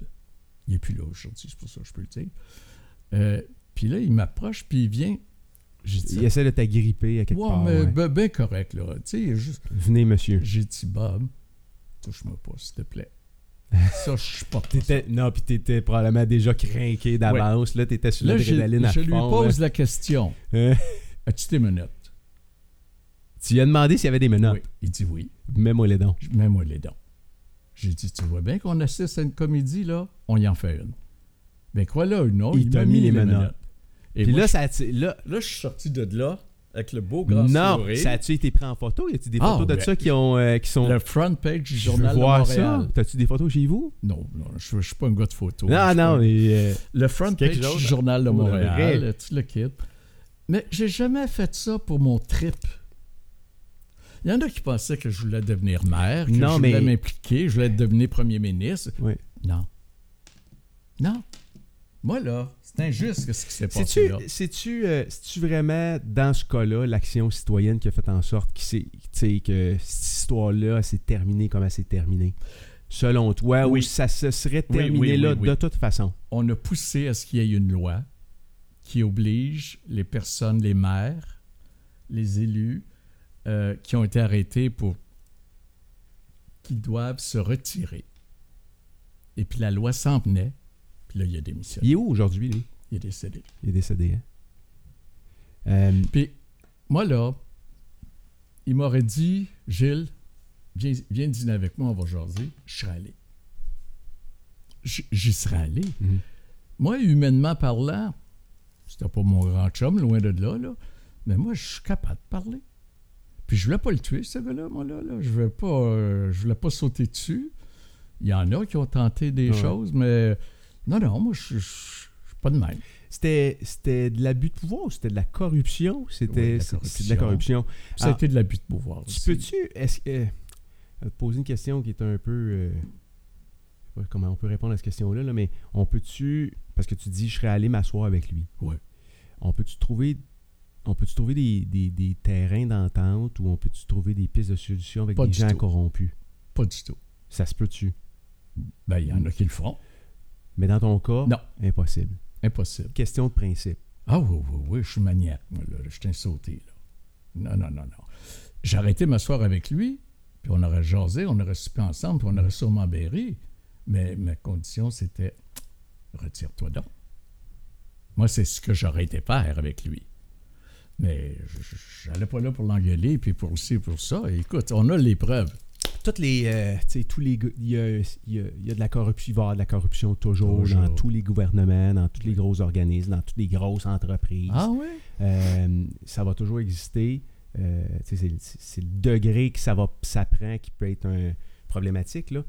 Il n'est plus là aujourd'hui, c'est pour ça que je peux le dire. Euh, puis là, il m'approche, puis il vient. Dit, Il essaie de t'agripper à quelque ouais, part. mais ouais. ben, ben correct, là. Tu sais, juste. Venez, monsieur. J'ai dit, Bob, touche-moi pas, s'il te plaît. Ça, je suis pas T'étais- non, puis t'étais probablement déjà craqué d'avance. Là, t'étais sur l'adrénaline à je lui fond. pose là. la question. Hein? As-tu tes menottes? Tu lui as demandé s'il y avait des menottes? Oui. Il dit oui. Mets-moi les dons. Mets-moi les dents. J'ai dit, tu vois bien qu'on assiste à une comédie, là? On y en fait une. Ben quoi là, non? Il t'a mis les menottes. Et Puis moi, là, ça là, là, je suis sorti de là avec le beau grand non, sourire. ça a-tu été pris en photo? Y a-tu des Ah, photos de ben, ça qui, ont, euh, qui sont. Le front page du Journal de Montréal. ça. T'as-tu des photos chez vous? Non, non, je ne suis pas un gars de photos. non, non, pas- mais. euh, Le front page chose du Journal de Montréal, vrai. tu le quittes. Mais j'ai jamais fait ça pour mon trip. Il y en a qui pensaient que je voulais devenir maire, que Non, je voulais mais- m'impliquer, je voulais devenir premier ministre. Oui. Non. Non. Moi, là, c'est injuste ce qui s'est passé là. c'est-tu, euh, vraiment, dans ce cas-là, l'action citoyenne qui a fait en sorte sais, que cette histoire-là s'est terminée comme elle s'est terminée? Selon toi, Oui. ou ça se serait terminé oui, là oui, de toute façon? On a poussé à ce qu'il y ait une loi qui oblige les personnes, les maires, les élus euh, qui ont été arrêtés pour qui doivent se retirer. Et puis la loi s'en venait. Puis là, il a démissionné. Il est où aujourd'hui, lui? Il est décédé. Il est décédé, hein? Euh, Puis moi, là, il m'aurait dit, Gilles, viens, viens dîner avec moi, on va jaser. Je serais allé. J'y serais allé. Mhm. Moi, humainement parlant, c'était pas mon grand chum, loin de là, là. Mais moi, je suis capable de parler. Puis je voulais pas le tuer, ce gars-là, moi, là. là. Je voulais pas, euh, je voulais pas sauter dessus. Il y en a qui ont tenté des Ouais. choses, mais non, non, moi, je suis pas de même. C'était, c'était de l'abus de pouvoir ou c'était de la corruption? C'était, Oui, de la de corruption. Ça a Ah. été de l'abus de pouvoir Tu peux-tu. Est-ce que. euh, poser une question qui est un peu. euh, je sais pas comment on peut répondre à cette question-là, là, mais on peut-tu. Parce que tu dis, je serais allé m'asseoir avec lui. Ouais. On peut-tu trouver. On peut-tu trouver des, des- des terrains d'entente ou on peut-tu trouver des pistes de solution avec Pas des gens tout. corrompus? Pas du tout. Ça se peut-tu? Ben, il y en a qui le font. Mais dans ton cas, Non. impossible. Impossible. Question de principe. Ah oui, oui, oui, je suis maniaque, moi, là. Je t'ai sauté, là. Non, non, non, non. J'ai arrêté de m'asseoir avec lui, puis on aurait jasé, on aurait soupé ensemble, puis on aurait sûrement berré. Mais ma condition, c'était retire-toi donc. Moi, c'est ce que j'aurais été faire avec lui. Mais n'allais pas là pour l'engueuler, puis pour ci, pour ça. Écoute, on a les preuves. Toutes les, euh, tu sais, tous les, il y a, y a- y a de la corruption, il va y avoir de la corruption toujours, Toujours. dans tous les gouvernements, dans tous les gros organismes, dans toutes les grosses entreprises. Ah oui? Euh, ça va toujours exister. Euh, c'est, le- c'est le degré que ça va, ça prend qui peut être un, problématique. Là.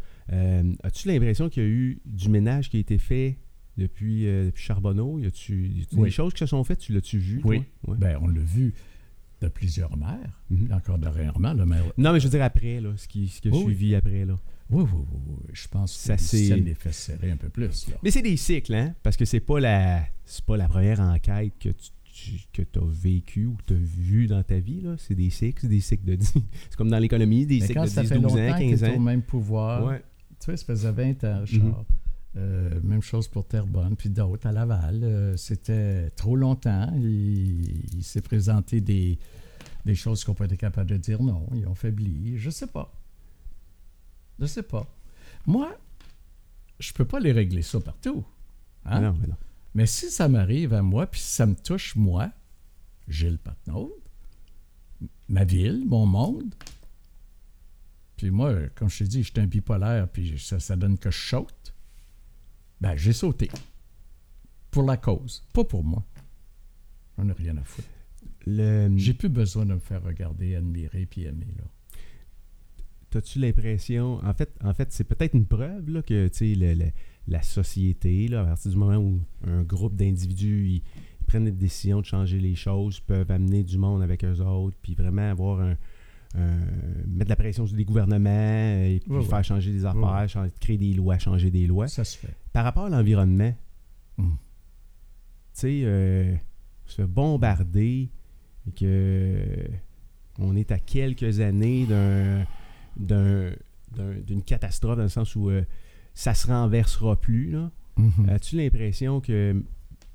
As-tu l'impression qu'il y a eu du ménage qui a été fait depuis, depuis Charbonneau? Y a-tu, y a-tu Oui. des choses qui se sont faites? Tu l'as-tu vu? Oui. toi? Ouais. Ben, on l'a vu de plusieurs maires. Mhm. Puis encore dernièrement, le maire. Non, mais je veux dire après, là, ce qui, ce qui a Oui, oui. suivi après. Là. Oui, oui, oui, oui. Je pense que Ça, c'est- tiennent les fesses serrées un peu plus. Là. Mais c'est des cycles, hein? Parce que c'est pas la c'est pas la première enquête que tu, tu- que as vécu ou que tu as vu dans ta vie. là. C'est des cycles, c'est des cycles de 10. C'est comme dans l'économie, des Mais cycles quand de ça 10, fait 12 longtemps ans, que 15 tu au ans. même pouvoir, Ouais. tu sais, ça faisait 20 ans, Richard. Euh, même chose pour Terrebonne, puis d'autres à Laval. Euh, C'était trop longtemps. Il, il s'est présenté des, des choses qu'on pas été capable de dire non. Ils ont faibli. Je sais pas. Je sais pas. Moi, je peux pas les régler ça partout. Hein? Mais non, mais non. Mais si ça m'arrive à moi, puis si ça me touche moi, Gilles Patnaud, ma ville, mon monde, puis moi, comme je t'ai dit, j'étais un bipolaire, puis ça, ça donne que je saute, ben j'ai sauté. Pour la cause, pas pour moi. J'en ai rien à foutre. Le- J'ai plus besoin de me faire regarder, admirer, puis aimer, là. T'as-tu l'impression, en fait, en fait c'est peut-être une preuve là, que le- le- la société, là, à partir du moment où un groupe d'individus ils, ils prennent des décisions de changer les choses, peuvent amener du monde avec eux autres, puis vraiment avoir un, mettre la pression sur les gouvernements, et puis faire changer des affaires, changer- créer des lois, changer des lois. Ça se fait. Par rapport à l'environnement, Mm. tu sais, euh, on se fait bombarder et que on est à quelques années d'un, d'un- d'un- d'une catastrophe dans le sens où euh, ça se renversera plus. Mhm. As-tu l'impression que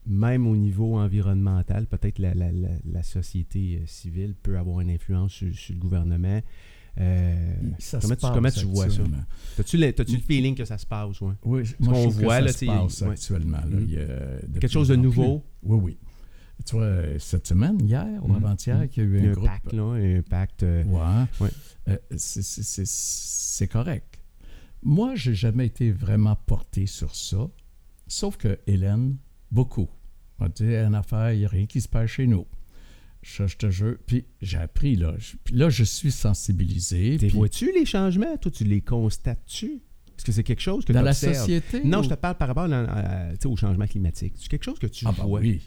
même au niveau environnemental, peut-être la, la- la- la société euh, civile peut avoir une influence sur, sur le gouvernement? Euh, Ça comment se tu- passe comment tu vois ça? As-tu le, t'as-tu le feeling que ça se passe? Ouais? Oui, moi, je trouve que voit, ça là, se passe actuellement. là. Mhm. Il y a Quelque chose de nouveau? plus. Oui, oui. Tu vois, cette semaine, hier ou Mhm. avant-hier, Mhm. qu'il y a eu Il y a un un groupe. pacte, là, un pacte. euh, Ouais. Ouais. Euh, c'est- correct. Moi, j'ai jamais été vraiment porté sur ça, sauf que Hélène, beaucoup. m'a dit une affaire, il n'y a rien qui se passe chez nous. Je, je te jure. Puis j'ai appris, là. Je- puis là, je suis sensibilisé. Puis vois-tu les changements? Toi, tu les constates-tu? Est-ce que c'est quelque chose que dans tu la observes? société. Non, ou- je te parle par rapport à, à- tu sais, au changement climatique. C'est quelque chose que tu Ah, ben vois. oui.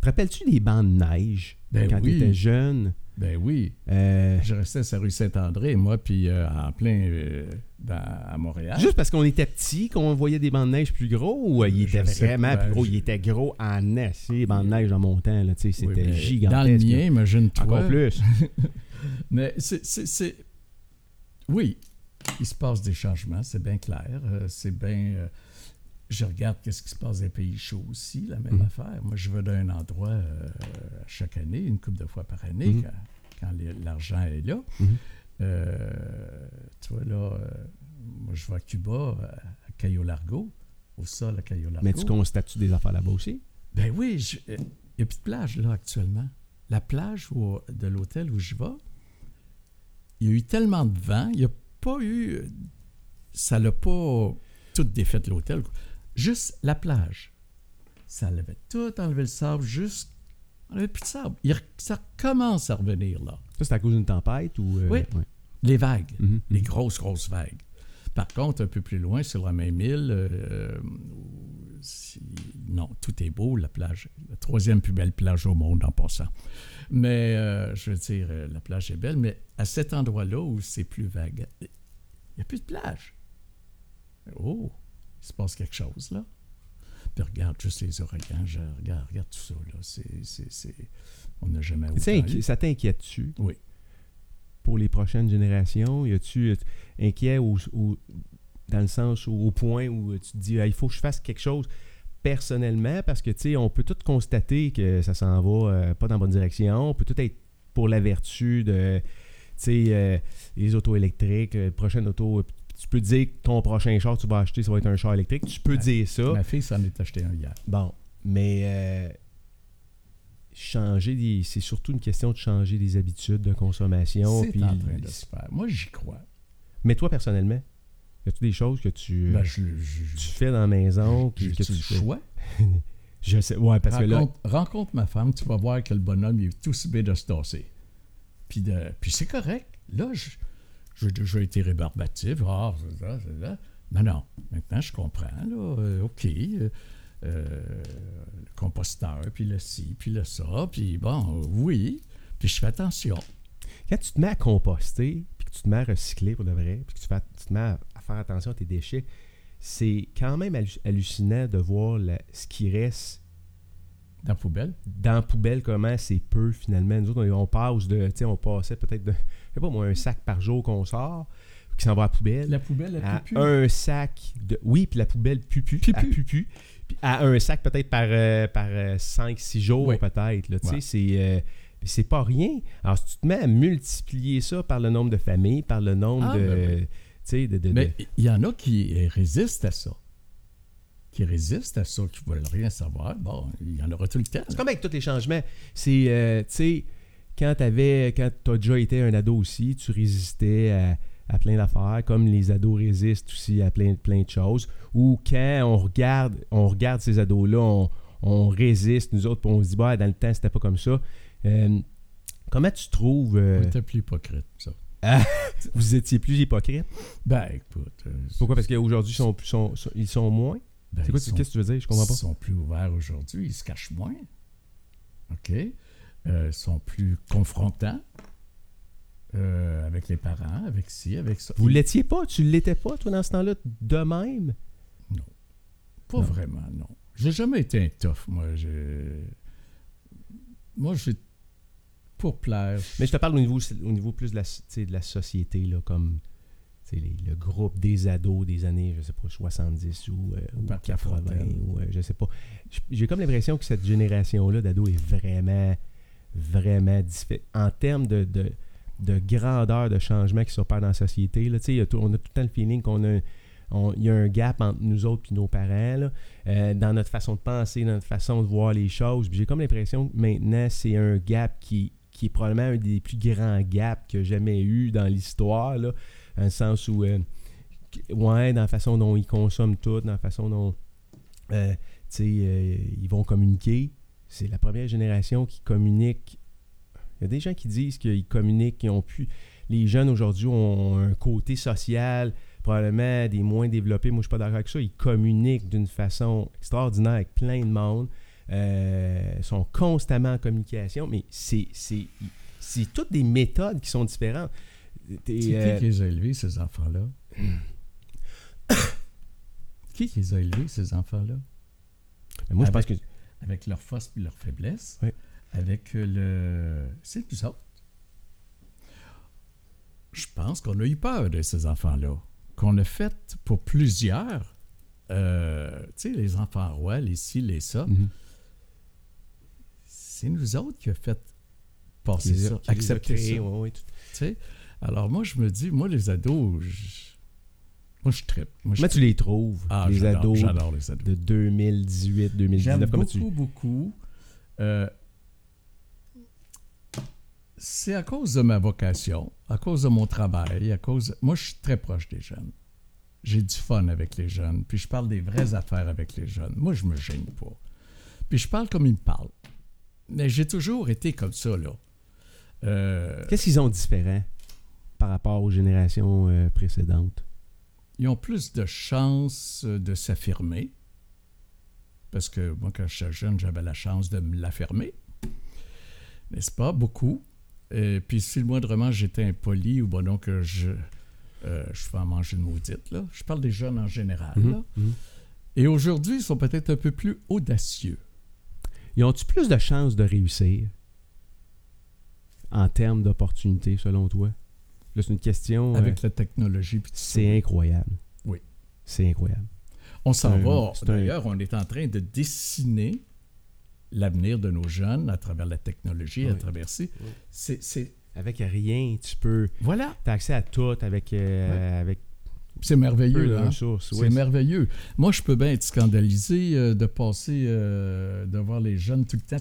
Te rappelles-tu des bancs de neige Ben quand oui. tu étais jeune? Ben oui. Euh, Je restais sur la rue Saint-André, moi, puis euh, en plein euh, dans- à Montréal. Juste parce qu'on était petit, qu'on voyait des bancs de neige plus gros ou Je étaient sais vraiment plus gros? je- Ils étaient gros en assez, les bancs de neige en montant. là, Oui, C'était mais gigantesque. Dans le mien, imagine-toi. Encore plus. [laughs] Mais c'est, Oui, il se passe des changements, c'est bien clair. c'est bien. Je regarde qu'est-ce qui se passe dans les pays chauds aussi, la même Mhm. affaire. Moi, je vais d'un endroit euh, chaque année, une couple de fois par année, Mhm. quand, l'argent est là. Mhm. Euh, tu vois, là, euh, moi, je vais à Cuba, à Cayo Largo, au sol à Cayo Largo. Mais tu constates-tu des affaires là-bas aussi? Ben oui, je- il n'y a plus de plage là actuellement. La plage où- de l'hôtel où je vais, il y a eu tellement de vent, il n'y a pas eu. Ça l'a pas tout défait l'hôtel. Juste la plage. Ça avait tout enlevé le sable, juste. On n'avait plus de sable. Il ça commence à revenir là. Ça, c'est à cause d'une tempête ou. euh, Oui. ouais. Les vagues. Mhm. les grosses, grosses vagues. Par contre, un peu plus loin, sur la même île, euh, si- non, tout est beau, la plage, la troisième plus belle plage au monde en passant. Mais, euh, je veux dire, euh, la plage est belle, mais à cet endroit-là où c'est plus vague, il n'y a plus de plage. Oh, se passe quelque chose là. Puis regarde juste les ouragans, je- regarde, regarde tout ça là. C'est, c'est, c'est- On n'a jamais inqui- ça t'inquiète-tu? Oui. Pour les prochaines générations, y a-tu euh, inquiet ou, ou- dans le sens où, au point où tu te dis, il faut que je fasse quelque chose personnellement parce que, tu sais, on peut tout constater que ça s'en va euh, pas dans la bonne direction. On peut tout être pour la vertu de, tu sais, euh, les autos électriques, euh, prochaine auto. Tu peux dire que ton prochain char que tu vas acheter, ça va être un char électrique. Tu peux dire ça. Ma fille s'en est acheté un hier. Bon, mais euh, changer des, c'est surtout une question de changer des habitudes de consommation. C'est en train de se faire. Moi, j'y crois. Mais toi personnellement, y a-tu des choses que tu, Ben, je, je, tu fais dans la maison qui, que tu le choix? [laughs] Je sais, ouais, parce que là, rencontre, rencontre ma femme, tu vas voir que le bonhomme il est tout bien de se tasser. Puis, de, puis c'est correct. Là, je- j'ai déjà été rébarbatif. Ah, c'est ça, c'est ça. Non, non. Maintenant, je comprends. Là, Euh, OK. euh, euh, le composteur, puis le ci, puis le ça. Puis bon, oui. Puis je fais attention. quand tu te mets à composter, puis que tu te mets à recycler pour de vrai, puis que tu, fais, tu te mets à, à faire attention à tes déchets, c'est quand même hallu- hallucinant de voir la- ce qui reste Dans la poubelle? dans la poubelle, comment c'est peu finalement. Nous autres, on, on passe de, tu sais, on passait peut-être de, sais pas moi, un sac par jour qu'on sort, qui s'en va à la poubelle, La poubelle, elle à pue plus? un sac de, oui, puis la poubelle pupu, Pu- à pu. pupu, puis à un sac peut-être par, euh, par 5-6 jours Oui. peut-être, là, Ouais. c'est... euh, c'est pas rien. Alors, si tu te mets à multiplier ça par le nombre de familles, par le nombre Ah, de. ben de. de- Mais il y en a qui résistent à ça. Qui résistent à ça, qui ne veulent rien savoir. Bon, il y en aura tout le temps. C'est comme avec tous les changements. C'est, euh, tu sais, quand t'avais, quand t'as déjà été un ado aussi, tu résistais à, à plein d'affaires, comme les ados résistent aussi à plein, plein de choses. Ou quand on regarde, on regarde ces ados-là, on, on résiste, nous autres, puis on se dit, bah, dans le temps, c'était pas comme ça. Euh, comment tu trouves. euh, On était plus hypocrite, ça. [laughs] vous étiez plus hypocrite? Ben, écoute. euh, Pourquoi? Parce qu'aujourd'hui, ils sont, plus- sont- sont- ils sont moins? ben, C'est quoi, qu'est-ce que tu veux dire? Je comprends pas. Ils sont plus ouverts aujourd'hui, ils se cachent moins. OK? Euh, sont plus confrontants euh, avec les parents, avec ci, avec ça. Vous l'étiez pas? Tu l'étais pas, toi, dans ce temps-là, de même? Pas Non. vraiment, non. J'ai jamais été un tough, moi. Moi, j'ai. Pour plaire. Mais je te parle au niveau, au niveau plus de la, de la société, là, comme les- le groupe des ados des années, je sais pas, 70 ou, euh, ou Parti à 80, Fontaine. ou euh, je sais pas. J'ai comme l'impression que cette génération-là d'ados est vraiment, vraiment différente. En termes de, de, de grandeur de changement qui s'opère dans la société, là, on a tout le temps le feeling qu'on a y a un gap entre nous autres et nos parents, euh, dans notre façon de penser, dans notre façon de voir les choses. J'ai comme l'impression que maintenant, c'est un gap qui, qui est probablement un des plus grands gaps y a jamais eu dans l'histoire, dans le sens où, euh, ouais, dans la façon dont ils consomment tout, dans la façon dont, euh, ils vont communiquer. C'est la première génération qui communique. Il y a des gens qui disent qu'ils communiquent, qu'ils ont pu. Les jeunes aujourd'hui ont un côté social, probablement des moins développés. Moi, je suis pas d'accord avec ça. Ils communiquent d'une façon extraordinaire avec plein de monde. Euh, sont constamment en communication, mais c'est, c'est, c'est toutes des méthodes qui sont différentes. T'es, C'est euh, [coughs] qui qui les a élevés, ces enfants-là? qui? Qui les a élevés, ces enfants-là? moi, je pense que Avec leurs forces et leurs faiblesses. Oui. Avec euh, le... C'est nous autres. Je pense qu'on a eu peur de ces enfants-là. Qu'on a fait pour plusieurs. euh, tu sais, les enfants rois, les ci, les ça. Mhm. C'est nous autres qui a fait passer Qui ça, accepter ça. tout-? Alors moi, je me dis, moi, les ados, je- Moi, je trippe. Moi, je tu les trouves, Ah, les ados J'adore les ados. de 2018, 2019? J'aime beaucoup, beaucoup. Euh, c'est à cause de ma vocation, à cause de mon travail, à cause. Moi, je suis très proche des jeunes. J'ai du fun avec les jeunes, puis je parle des vraies affaires avec les jeunes. Moi, je me gêne pas. Puis je parle comme ils me parlent. Mais j'ai toujours été comme ça, là. Euh, Qu'est-ce qu'ils ont de différent par rapport aux générations euh, précédentes? Ils ont plus de chances euh, de s'affirmer. Parce que moi, quand j'étais jeune, j'avais la chance de me l'affirmer. N'est-ce pas? Beaucoup. Et puis, si le moindrement j'étais impoli ou bon, donc euh, je, euh, je fais en manger une maudite, là. Je parle des jeunes en général. là. Mhm, mhm. Et aujourd'hui, ils sont peut-être un peu plus audacieux. Ils ont-tu plus de chances de réussir en termes d'opportunités, selon toi? Là, c'est une question. euh, Avec la technologie. c'est incroyable. Oui. C'est incroyable. On s'en va. un- D'ailleurs, on est en train de dessiner l'avenir de nos jeunes à travers la technologie, à travers. Oui. C'est- Avec rien, tu peux. Voilà. Tu as accès à tout avec, euh, avec C'est merveilleux. hein? C'est merveilleux. Moi, je peux bien être scandalisé euh, de passer, euh, de voir les jeunes tout le temps.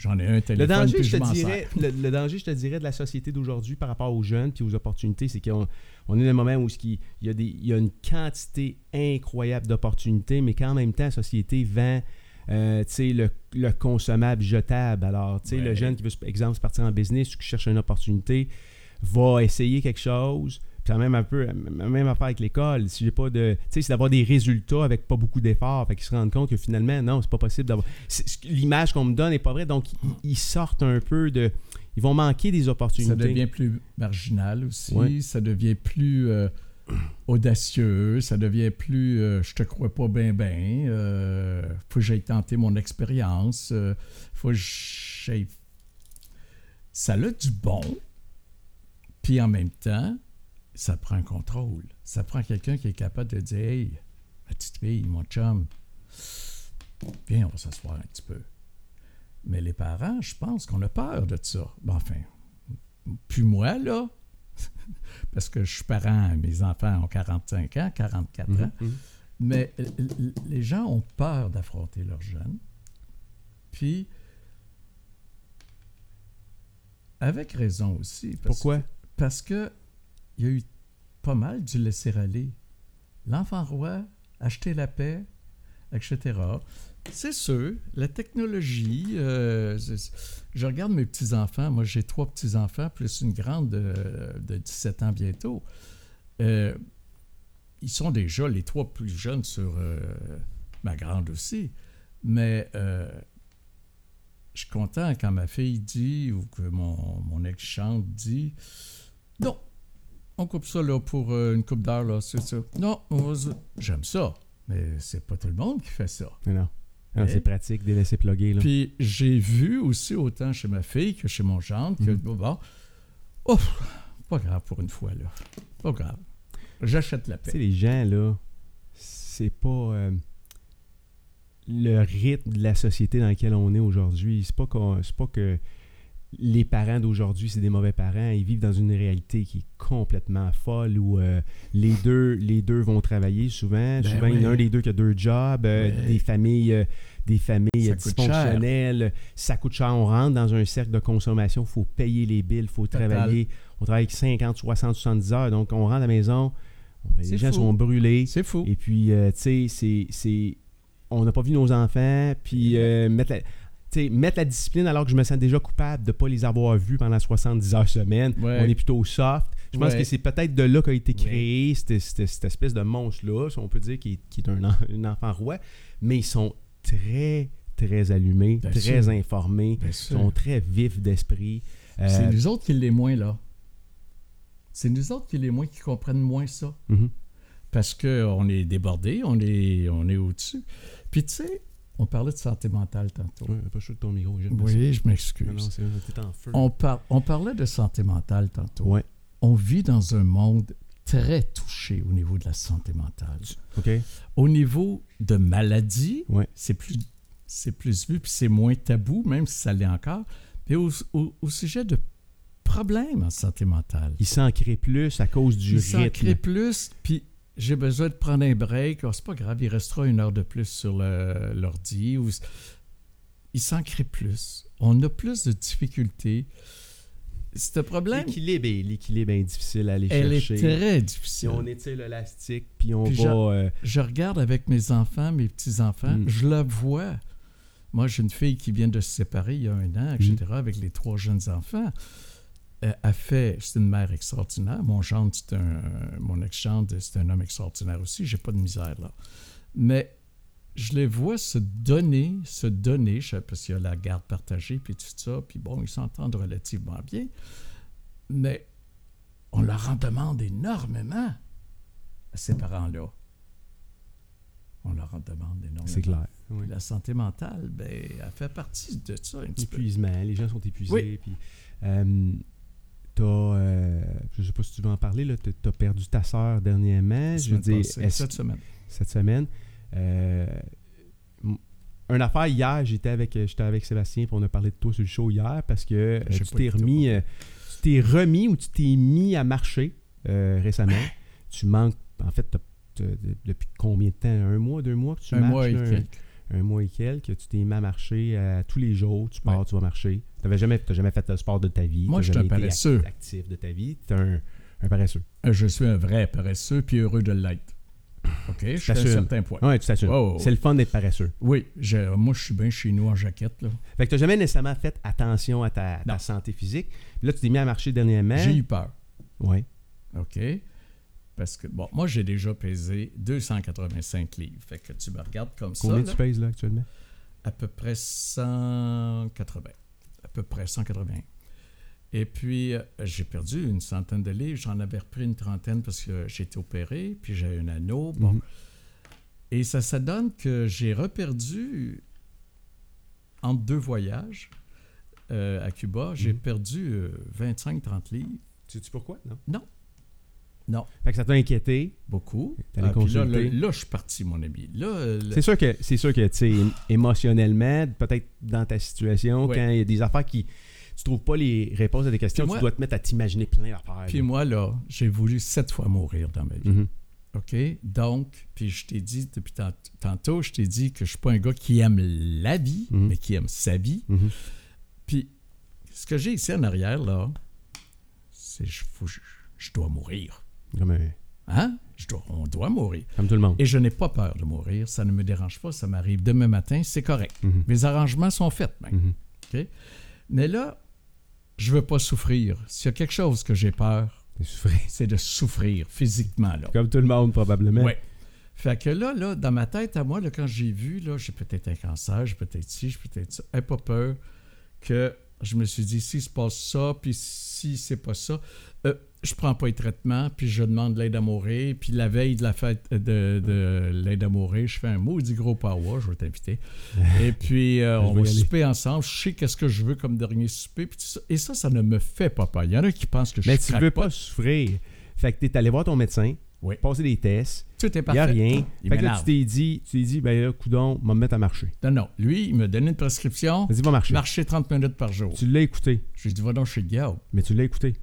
J'en ai un Le téléphone, danger, puis je je te dirais, le, le danger, je te dirais, de la société d'aujourd'hui par rapport aux jeunes puis aux opportunités, c'est qu'on on est dans un moment où il, y a des, il y a une quantité incroyable d'opportunités, mais qu'en même temps, la société vend euh, le, le consommable jetable. Alors, le jeune qui veut, par exemple, se partir en business ou qui cherche une opportunité, va essayer quelque chose. Puis même un peu, même affaire avec l'école. Si j'ai pas de, tu sais, c'est d'avoir des résultats avec pas beaucoup d'efforts. Fait qu'ils se rendent compte que finalement, non, c'est pas possible d'avoir. c'est- L'image qu'on me donne n'est pas vraie. Donc, ils- ils sortent un peu de. Ils vont manquer des opportunités. Ça devient plus marginal aussi. Ouais. Ça devient plus euh, audacieux. Ça devient plus euh, je te crois pas bien, bien. Euh, faut que j'aille tenter mon expérience. euh, faut que j'aille. Ça a du bon. Puis en même temps, ça prend un contrôle. Ça prend quelqu'un qui est capable de dire Hey, ma petite fille, mon chum, viens, on va s'asseoir un petit peu. Mais les parents, je pense qu'on a peur de ça. Ben, enfin, puis moi, là, [laughs] parce que je suis parent, mes enfants ont 45 ans, 44 Mhm, ans, mhm. mais les gens ont peur d'affronter leurs jeunes. Puis, avec raison aussi. Parce Pourquoi? parce que il y a eu pas mal du laisser-aller. L'enfant roi, acheter la paix, etc. C'est sûr, la technologie, euh, je regarde mes petits-enfants, moi j'ai trois petits-enfants, plus une grande de, de 17 ans bientôt. Euh, ils sont déjà les trois plus jeunes sur euh, ma grande aussi. Mais je suis content quand ma fille dit, ou que mon, mon ex-chante dit, non, on coupe ça là pour euh, une coupe d'heure, là, c'est ça. Non, j'aime ça, mais c'est pas tout le monde qui fait ça. Mais non. Non, c'est pratique de laisser plugger. Là. Puis j'ai vu aussi autant chez ma fille que chez mon gendre que, Mhm. bon, oh, pas grave pour une fois, là. Pas grave. J'achète la Tu sais, paix. les gens, là, c'est pas euh, le rythme de la société dans laquelle on est aujourd'hui. C'est pas, c'est pas que les parents d'aujourd'hui, c'est des mauvais parents. Ils vivent dans une réalité qui est complètement folle où euh, les, deux, les deux vont travailler souvent. Ben souvent, il y en a un des deux qui a deux jobs, euh, Ouais. des familles. euh, des familles Ça coûte dysfonctionnelles, ça coûte cher. On rentre dans un cercle de consommation, il faut payer les billes, il faut Total. travailler. On travaille 50, 60, 70 heures. Donc, on rentre à la maison, les gens fou. sont brûlés. C'est fou. Et puis, tu sais, c'est- c'est. On n'a pas vu nos enfants, puis euh, mettre, la, mettre la discipline alors que je me sens déjà coupable de ne pas les avoir vus pendant 70 heures semaine. Ouais. On est plutôt soft. Je pense Ouais. que c'est peut-être de là qu'a été créé cette, cette- cette espèce de monstre-là, si on peut dire, qui est, qui est un, en- un enfant roi. Mais ils sont très, très allumés, Bien très sûr. informés, Bien ils sûr. sont très vifs d'esprit. Euh, C'est nous autres qui les moins, là. C'est nous autres qui les moins qui comprennent moins ça. mhm. Parce qu'on est débordés, on est, on est au-dessus. Puis tu sais, on parlait de santé mentale tantôt. Ouais, pas chaud de ton micro. Oui, je m'excuse. Non, non, c'est t'es en feu. On, par- on parlait de santé mentale tantôt. Ouais, On vit dans un monde très touché au niveau de la santé mentale. OK. Au niveau de maladies, Ouais. c'est plus, c'est plus vu, puis c'est moins tabou, même si ça l'est encore. Puis au, au- au sujet de problème en santé mentale. Il s'ancrait plus à cause du Il s'en rythme. crée plus, puis j'ai besoin de prendre un break. Oh, c'est pas grave, il restera une heure de plus sur l'ordi. ou- Il s'en crée plus. On a plus de difficultés. Ce problème, L'équilibre est, l'équilibre est difficile à aller elle est chercher. très Si difficile. on étire l'élastique, puis on Puis va... euh, Je regarde avec mes enfants, mes petits-enfants, Mm. je la vois. Moi, j'ai une fille qui vient de se séparer il y a un an, etc., Mm. avec les trois jeunes enfants. Euh, Elle fait, c'est une mère extraordinaire. Mon gendre, c'est un, mon ex-gendre, c'est un homme extraordinaire aussi. J'ai pas de misère là. Mais je les vois se donner, se donner, je- parce qu'il y a la garde partagée, puis tout ça, puis bon, ils s'entendent relativement bien. Mais on leur en demande énormément à ces parents-là. On leur en demande énormément. c'est clair. Oui. La santé mentale, ben, elle fait partie de ça un petit peu. Épuisement, les gens sont épuisés. Oui. Puis, euh, t'as, euh, je sais pas si tu veux en parler, là, t'as, perdu ta sœur dernièrement. Je veux dire, cette semaine. cette semaine. Euh, une affaire hier, j'étais avec, euh, j'étais avec Sébastien pour on a parlé de toi sur le show hier parce que euh, tu t'es remis, euh, tu t'es remis ou tu t'es mis à marcher euh, récemment. tu manques, en fait, depuis combien de temps? Un mois, deux mois que tu Un marches mois et un-. Un mois et quelques, tu t'es mis à marcher euh, tous les jours, tu pars, Ouais. tu vas marcher. Tu n'as jamais, jamais fait le sport de ta vie. Moi, je suis un été paresseux. act- actif de ta vie. Tu es un, un paresseux. Euh, Je suis un vrai paresseux, puis heureux de l'être. OK? Je suis à un certain point. Tu t'assumes. Oh, oh. C'est le fun d'être paresseux. Oui, je- moi, je suis bien chez nous en jaquette. Là. Fait que tu n'as jamais nécessairement fait attention à ta, santé physique. Puis là, tu t'es mis à marcher dernièrement. J'ai eu peur. Ouais. OK? Parce que, bon, moi, j'ai déjà pesé 285 livres. Fait que tu me regardes comme Combien ça, tu là, pèses là actuellement? à peu près 180. À peu près 180. Et puis, euh, j'ai perdu une centaine de livres. J'en avais repris une trentaine parce que j'ai été opéré, puis j'ai un anneau. Bon. Mhm. Et ça, ça donne que j'ai reperdu, entre deux voyages euh, à Cuba, j'ai Mhm. perdu euh, 25-30 livres. Tu sais pourquoi? Non. Non. Non. Fait que ça t'a inquiété. Beaucoup? T'allais Ah, là, là, là, je suis parti, mon ami. Là, C'est sûr que, c'est sûr que tu sais, émotionnellement, peut-être dans ta situation, quand il y a des affaires qui. Tu trouves pas les réponses à des questions, moi- tu dois te mettre à t'imaginer plein d'affaires. puis moi, là, j'ai voulu sept fois mourir dans ma vie. Mhm. OK? Donc, puis je t'ai dit, depuis tant- tantôt, je t'ai dit que je suis pas un gars qui aime la vie, Mhm. mais qui aime sa vie. Mhm. Puis, ce que j'ai ici en arrière, là, c'est je, je dois mourir. Comme, un- Hein? Je dois, on doit mourir. comme tout le monde. Et je n'ai pas peur de mourir. Ça ne me dérange pas. Ça m'arrive demain matin. C'est correct. Mhm. Mes arrangements sont faits. OK? Mais là, je veux pas souffrir. S'il y a quelque chose que j'ai peur, c'est de souffrir physiquement, là. Comme tout le monde, probablement. Ouais. Fait que là, là, dans ma tête, à moi, là, quand j'ai vu, là, j'ai peut-être un cancer, j'ai peut-être ci, j'ai peut-être ça, j'ai pas peur que je me suis dit, si se passe ça, puis si c'est pas ça, euh, je prends pas les traitements, puis je demande l'aide à mourir, puis la veille de la fête euh, de, de l'aide à mourir, je fais un maudit gros power, je vais t'inviter. [laughs] Et puis, euh, on va souper ensemble, je sais qu'est-ce que je veux comme dernier souper, puis tout ça. et ça, ça ne me fait pas peur. Il y en a qui pensent que je Mais suis tu veux pas souffrir. Fait que t'es allé voir ton médecin, Oui. passer des tests, Tout est il n'y parfait. a rien. Il fait que là, tu t'es dit, tu t'es dit, ben là, coudon, va me mettre à marcher. Non, non. Lui, il m'a donné une prescription. Vas-y, va marcher. Marcher 30 minutes par jour. Tu l'as écouté, Je lui ai dit, va donc chez diable. mais tu l'as écouté.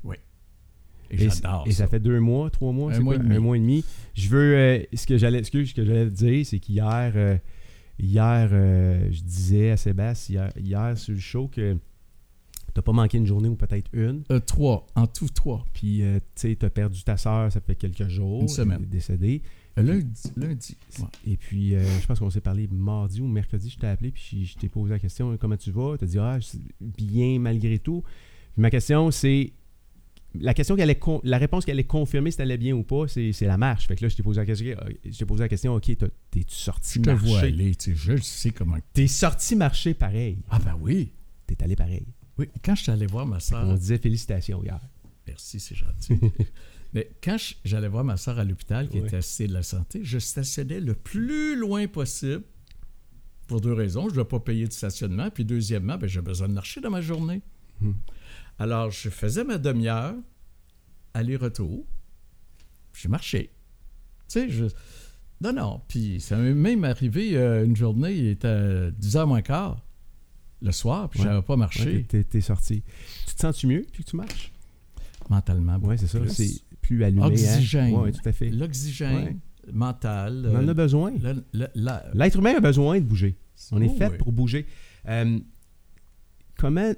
Et, Et, j'adore et ça. fait deux mois, trois mois, Un mois quoi? et demi. Un mois et demi. Je veux, euh, ce que j'allais, excuse, ce que j'allais te dire, c'est qu'hier, euh, hier, euh, je disais à Sébastien, hier, hier sur le show, que t'as pas manqué une journée ou peut-être une. Trois. En tout, trois. Puis, tu sais, t'as perdu ta soeur, ça fait quelques jours. Une semaine. Décédée. Lundi. Lundi. Ouais. Et puis, euh, je pense qu'on s'est parlé mardi ou mercredi, je t'ai appelé, puis je, je t'ai posé la question, comment tu vas? Tu as dit, ah, bien malgré tout. Puis ma question, c'est, la question qu'elle con- la réponse qu'elle allait confirmer si t'allais bien ou pas, c'est, c'est la marche. Fait que là, je t'ai posé la question, euh, je t'ai posé la question, ok, t'es-tu sorti Je te marcher? vois aller. Tu sais, je sais comment. T'es sorti marcher pareil. Ah, ben oui. T'es allé pareil. Oui. Quand je suis allé voir ma On soeur. disait félicitations hier. Merci, c'est gentil. [laughs] Mais quand je- j'allais voir ma soeur à l'hôpital, qui était assistée de la santé, je stationnais le plus loin possible. Pour deux raisons. Je ne dois pas payer de stationnement. Puis deuxièmement, ben, j'ai besoin de marcher dans ma journée. Hmm. Alors, je faisais ma demi-heure, aller-retour. J'ai marché. Tu sais, je... Non, non. Puis ça m'est même arrivé euh, une journée, il était 10h moins quart, le soir, puis Ouais. j'avais pas marché. Ouais, t'es, sorti. Tu te sens-tu mieux puis que tu marches? mentalement. Oui, c'est ça. C'est plus allumé. hein? Oxygène. Oui, tout à fait. L'oxygène mental. On en euh, a besoin. le- la- L'être humain a besoin de bouger. On est Oh, fait oui. pour bouger. Euh, comment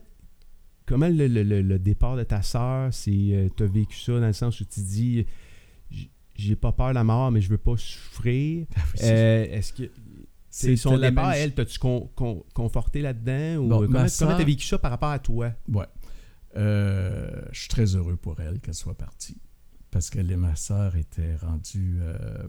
comment le, le- le- le départ de ta sœur, c'est tu as vécu ça dans le sens où tu dis j'ai pas peur de la mort, mais je veux pas souffrir. [laughs] Ah Euh, Est-ce que c'est son départ, même elle, t'as-tu con- con- conforté là-dedans? Ou Bon, comment sœur- t'as vécu ça par rapport à toi? Ouais. Euh, je suis très heureux pour elle qu'elle soit partie. Parce que les- ma sœur était rendue. euh,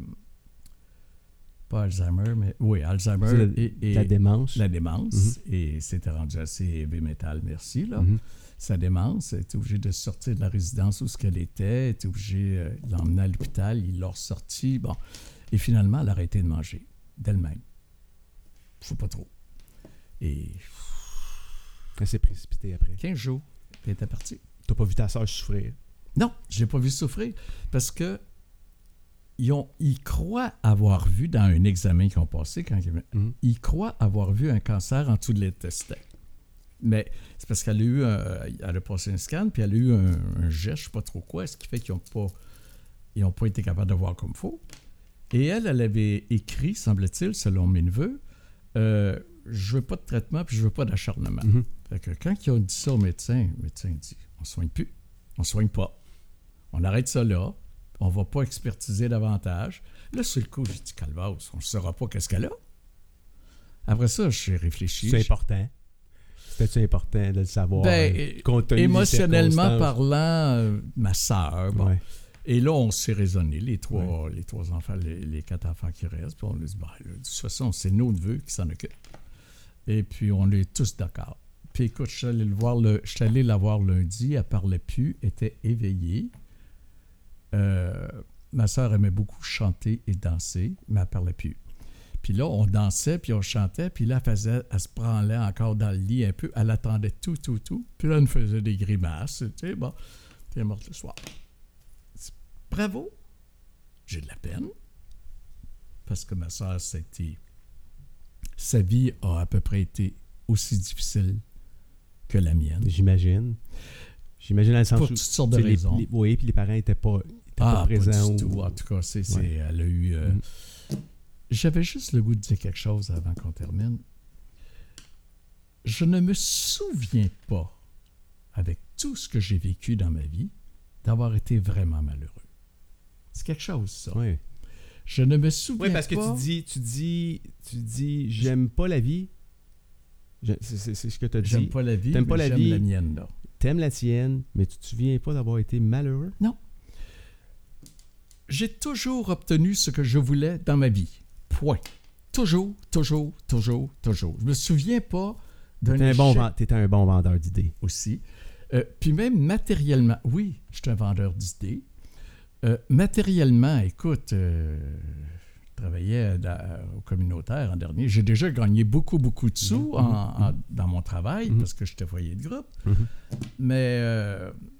pas Alzheimer, mais. Oui, Alzheimer et, et la démence. la démence. Mhm. Et c'était rendu assez heavy metal, merci. Là. Mhm. Sa démence, elle était obligée de sortir de la résidence où ce qu'elle était, elle était obligée euh, de l'emmener à l'hôpital, il l'a ressorti. Bon. Et finalement, elle a arrêté de manger d'elle-même. Faut pas trop. Et Elle s'est précipitée après. 15 jours, elle était partie. T'as pas vu ta soeur souffrir? Non, je l'ai pas vu souffrir parce que ils, ont, ils croient avoir vu dans un examen qu'ils ont passé quand ils, Mhm. ils croient avoir vu un cancer en dessous de l'intestin. Mais c'est parce qu'elle a eu un, elle a passé un scan puis elle a eu un, un jet, je sais pas trop quoi, ce qui fait qu'ils n'ont pas ils ont pas été capables de voir comme faut. Et elle, elle avait écrit, semble-t-il, selon mes neveux, euh, je veux pas de traitement puis je veux pas d'acharnement. Mhm. Fait que quand ils ont dit ça au médecin, le médecin dit on soigne plus, on soigne pas. On arrête ça là, on va pas expertiser davantage. Là, sur le coup, j'ai dit Calvados, on ne saura pas qu'est-ce qu'elle a. Après ça, j'ai réfléchi. C'est important. C'était-tu important de le savoir? Ben, euh, compte tenu des Émotionnellement parlant, euh, ma sœur, bon. Ouais. Et là, on s'est raisonné, les trois, les trois enfants, les, les quatre enfants qui restent. Puis on a dit, ben, là, de toute façon, c'est nos neveux qui s'en occupent. Et puis, on est tous d'accord. Puis écoute, je suis allé, le voir le, je suis allé la voir lundi, elle parlait plus, était éveillée. Euh, ma sœur aimait beaucoup chanter et danser, mais elle parlait plus. Puis là, on dansait, puis on chantait, puis là, elle, faisait, elle se branlait encore dans le lit un peu. Elle attendait tout, tout, tout. Puis là, elle nous faisait des grimaces, tu sais, bon. Est morte le soir. Bravo. J'ai de la peine. Parce que ma soeur, c'était. Sa vie a à peu près été aussi difficile que la mienne. J'imagine. J'imagine dans le sens Pour où... toutes sortes de les- raisons. les- oui, puis les parents n'étaient pas, Ah, pas présents. du ou- tout. En tout cas, c'est, Ouais. elle a eu. euh, Mhm. J'avais juste le goût de dire quelque chose avant qu'on termine. Je ne me souviens pas, avec tout ce que j'ai vécu dans ma vie, d'avoir été vraiment malheureux. C'est quelque chose, ça. Oui. Je ne me souviens Oui, parce que pas. tu dis, tu dis, tu dis, j'aime pas la vie. C'est ce que tu as J'aime dit. pas la vie, T'aimes mais pas la j'aime vie. la mienne, là. T'aimes la tienne, mais tu te souviens pas d'avoir été malheureux? J'ai toujours obtenu ce que je voulais dans ma vie. Point. Toujours, toujours, toujours, toujours. Je me souviens pas d'un bon, échec ven- t'étais un bon vendeur d'idées. aussi. Euh, puis même matériellement, oui, je suis un vendeur d'idées. Euh, matériellement, écoute, euh, je travaillais dans- au communautaire en dernier. J'ai déjà gagné beaucoup, beaucoup de sous Mhm. en- en- dans mon travail parce que j'étais foyer de groupe. Mais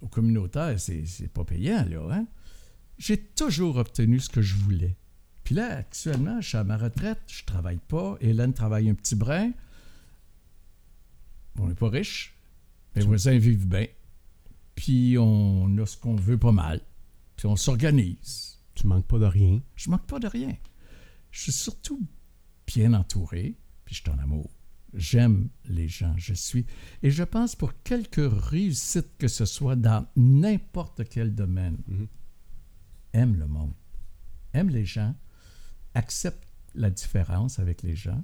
au communautaire, c'est pas payant, là. Hein? J'ai toujours obtenu ce que je voulais. Puis là, actuellement, je suis à ma retraite, je travaille pas. Hélène travaille un petit brin. On n'est pas riche. Mes voisins vivent bien. Puis on a ce qu'on veut pas mal. Puis on s'organise. Tu manques pas de rien. Je manque pas de rien. Je suis surtout bien entouré, puis je suis en amour. J'aime les gens, je suis. Et je pense pour quelque réussite que ce soit dans n'importe quel domaine, Mhm. Aime le monde, aime les gens, accepte la différence avec les gens,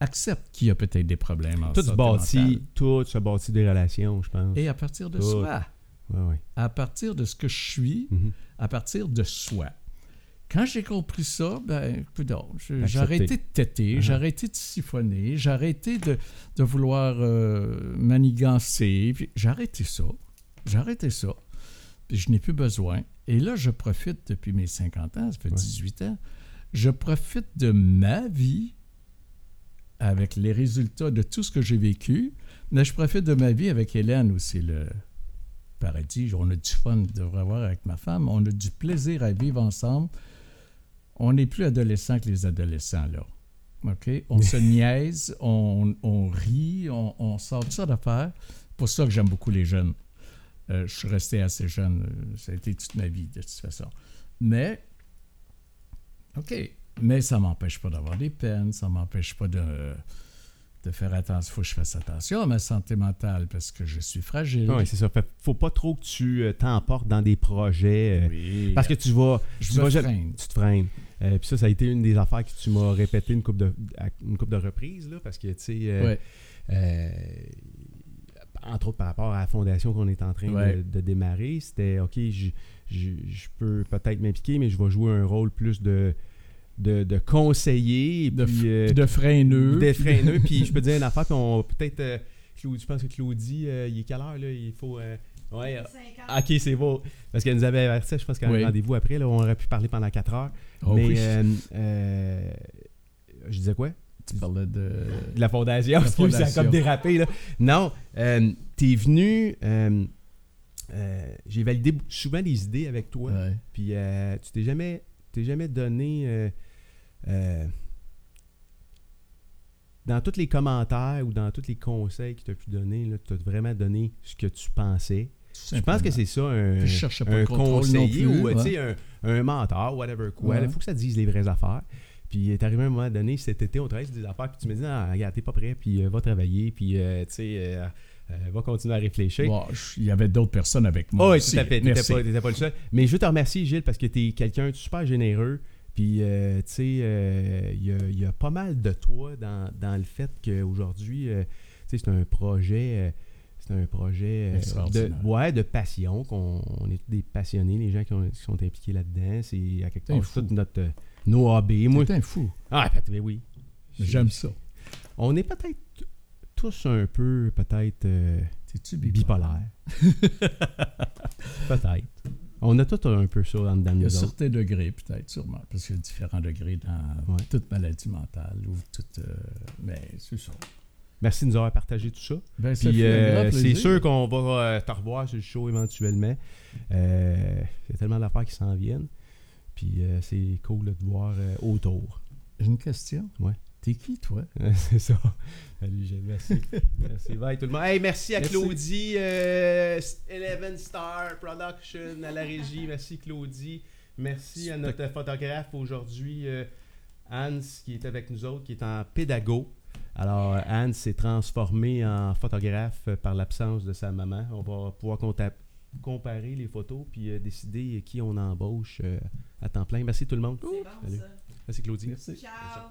accepte qu'il y a peut-être des problèmes en Tout se bâtit, tout se bâtit des relations, je pense. Et à partir de Tout. soi, Ouais, ouais. à partir de ce que je suis, Mhm. à partir de soi. Quand j'ai compris ça, ben, j'ai arrêté de têter, Uh-huh. j'ai arrêté de siphonner, j'ai arrêté de, de vouloir euh, manigancer, j'ai arrêté ça. J'ai arrêté ça. Puis je n'ai plus besoin. Et là, je profite depuis mes 50 ans, ça fait Ouais. 18 ans, je profite de ma vie avec les résultats de tout ce que j'ai vécu, mais je profite de ma vie avec Hélène aussi, le paradis. On a du fun de revoir avec ma femme, on a du plaisir à vivre ensemble. On n'est plus adolescents que les adolescents, là. OK? On se [laughs] niaise, on, on rit, on, on sort de ça d'affaires. C'est pour ça que j'aime beaucoup les jeunes. Euh, je suis resté assez jeune. euh, Ça a été toute ma vie, de toute façon. Mais, OK. Mais ça m'empêche pas d'avoir des peines. Ça m'empêche pas de, de faire attention. Il faut que je fasse attention à ma santé mentale parce que je suis fragile. Oui, c'est ça. Fait, faut pas trop que tu euh, t'emportes dans des projets. euh, Oui. Parce que tu vas. je tu vas freine. tu te freines. Euh, puis ça, ça a été une des affaires que tu m'as répété une couple de, une couple de reprises, là, parce que, tu sais, euh, Ouais. euh, entre autres par rapport à la fondation qu'on est en train de- Ouais. de, démarrer, c'était, OK, je, je- je peux peut-être m'impliquer, mais je vais jouer un rôle plus de, de, de conseiller, et De, puis... euh, de freineux. de freineux, puis je peux te dire une [laughs] affaire, puis on peut-être... euh, Claudie, je pense que Claudie, euh, il est quelle heure, là? Il faut... euh, ouais, euh, 50. OK, c'est beau. Parce qu'elle nous avait averti, je pense qu'à un Oui. rendez-vous après, là, on aurait pu parler pendant 4 heures. Oh mais oui. euh, euh, je disais quoi? Tu parlais de. De la fondation. La Excuse, ça a comme dérapé. Là. Non, euh, t'es venu... euh, euh, J'ai validé souvent des idées avec toi. Ouais. Puis tu t'es jamais, t'es jamais donné... dans tous les commentaires ou dans tous les conseils que tu as pu donner, tu as vraiment donné ce que tu pensais. Je pense que c'est ça un, je pas un le contrôle non conseiller plus, ou ouais. un, un mentor, whatever quoi. Il Ouais. faut que ça dise les vraies affaires. Puis il est arrivé un moment donné, cet été, on travaille sur des affaires, puis tu me dis, ah, regarde, t'es pas prêt, puis euh, va travailler, puis euh, tu sais, euh, va continuer à réfléchir. Il y avait d'autres personnes avec moi. Oh, oui, aussi. tout à fait. T'étais pas, le seul. Mais je veux te remercier, Gilles, parce que t'es quelqu'un de super généreux. Puis, tu sais, il y, a, il y a pas mal de toi dans, dans le fait qu'aujourd'hui, tu sais, c'est un projet. c'est un projet de, ouais, de passion, qu'on on est tous des passionnés, les gens qui, ont- qui sont impliqués là-dedans. C'est à quelque part notre, nos hobbies. Moi, un fou. ah, mais oui. J'aime ça. On est peut-être tous un peu, peut-être, euh, T'es-tu bipolaires. [laughs] peut-être. On a tous un peu ça en dedans de Il y a certains degrés, peut-être, sûrement, parce qu'il y a différents degrés dans Ouais. toute maladie mentale ou toute. euh, mais c'est ça. Merci de nous avoir partagé tout ça. Ben, ça euh, c'est sûr qu'on va euh, te revoir sur le show éventuellement. Il y a tellement d'affaires qui s'en viennent. Puis euh, c'est cool là, de voir euh, autour. J'ai une question. Ouais. T'es qui, toi? [laughs] c'est ça. Salut Gilles, merci. merci. Bye tout le monde. Hey, merci à Merci. Claudie, euh, Eleven Star Production à la régie. Merci Claudie. Merci à notre photographe aujourd'hui, euh, Hans, qui est avec nous autres, qui est en pédago. Alors, Hans s'est transformé en photographe par l'absence de sa maman. On va pouvoir compta- comparer les photos puis euh, décider qui on embauche euh, à temps plein. Merci tout le monde. C'est bon, Salut. ça. Merci Claudie. Merci. Ciao.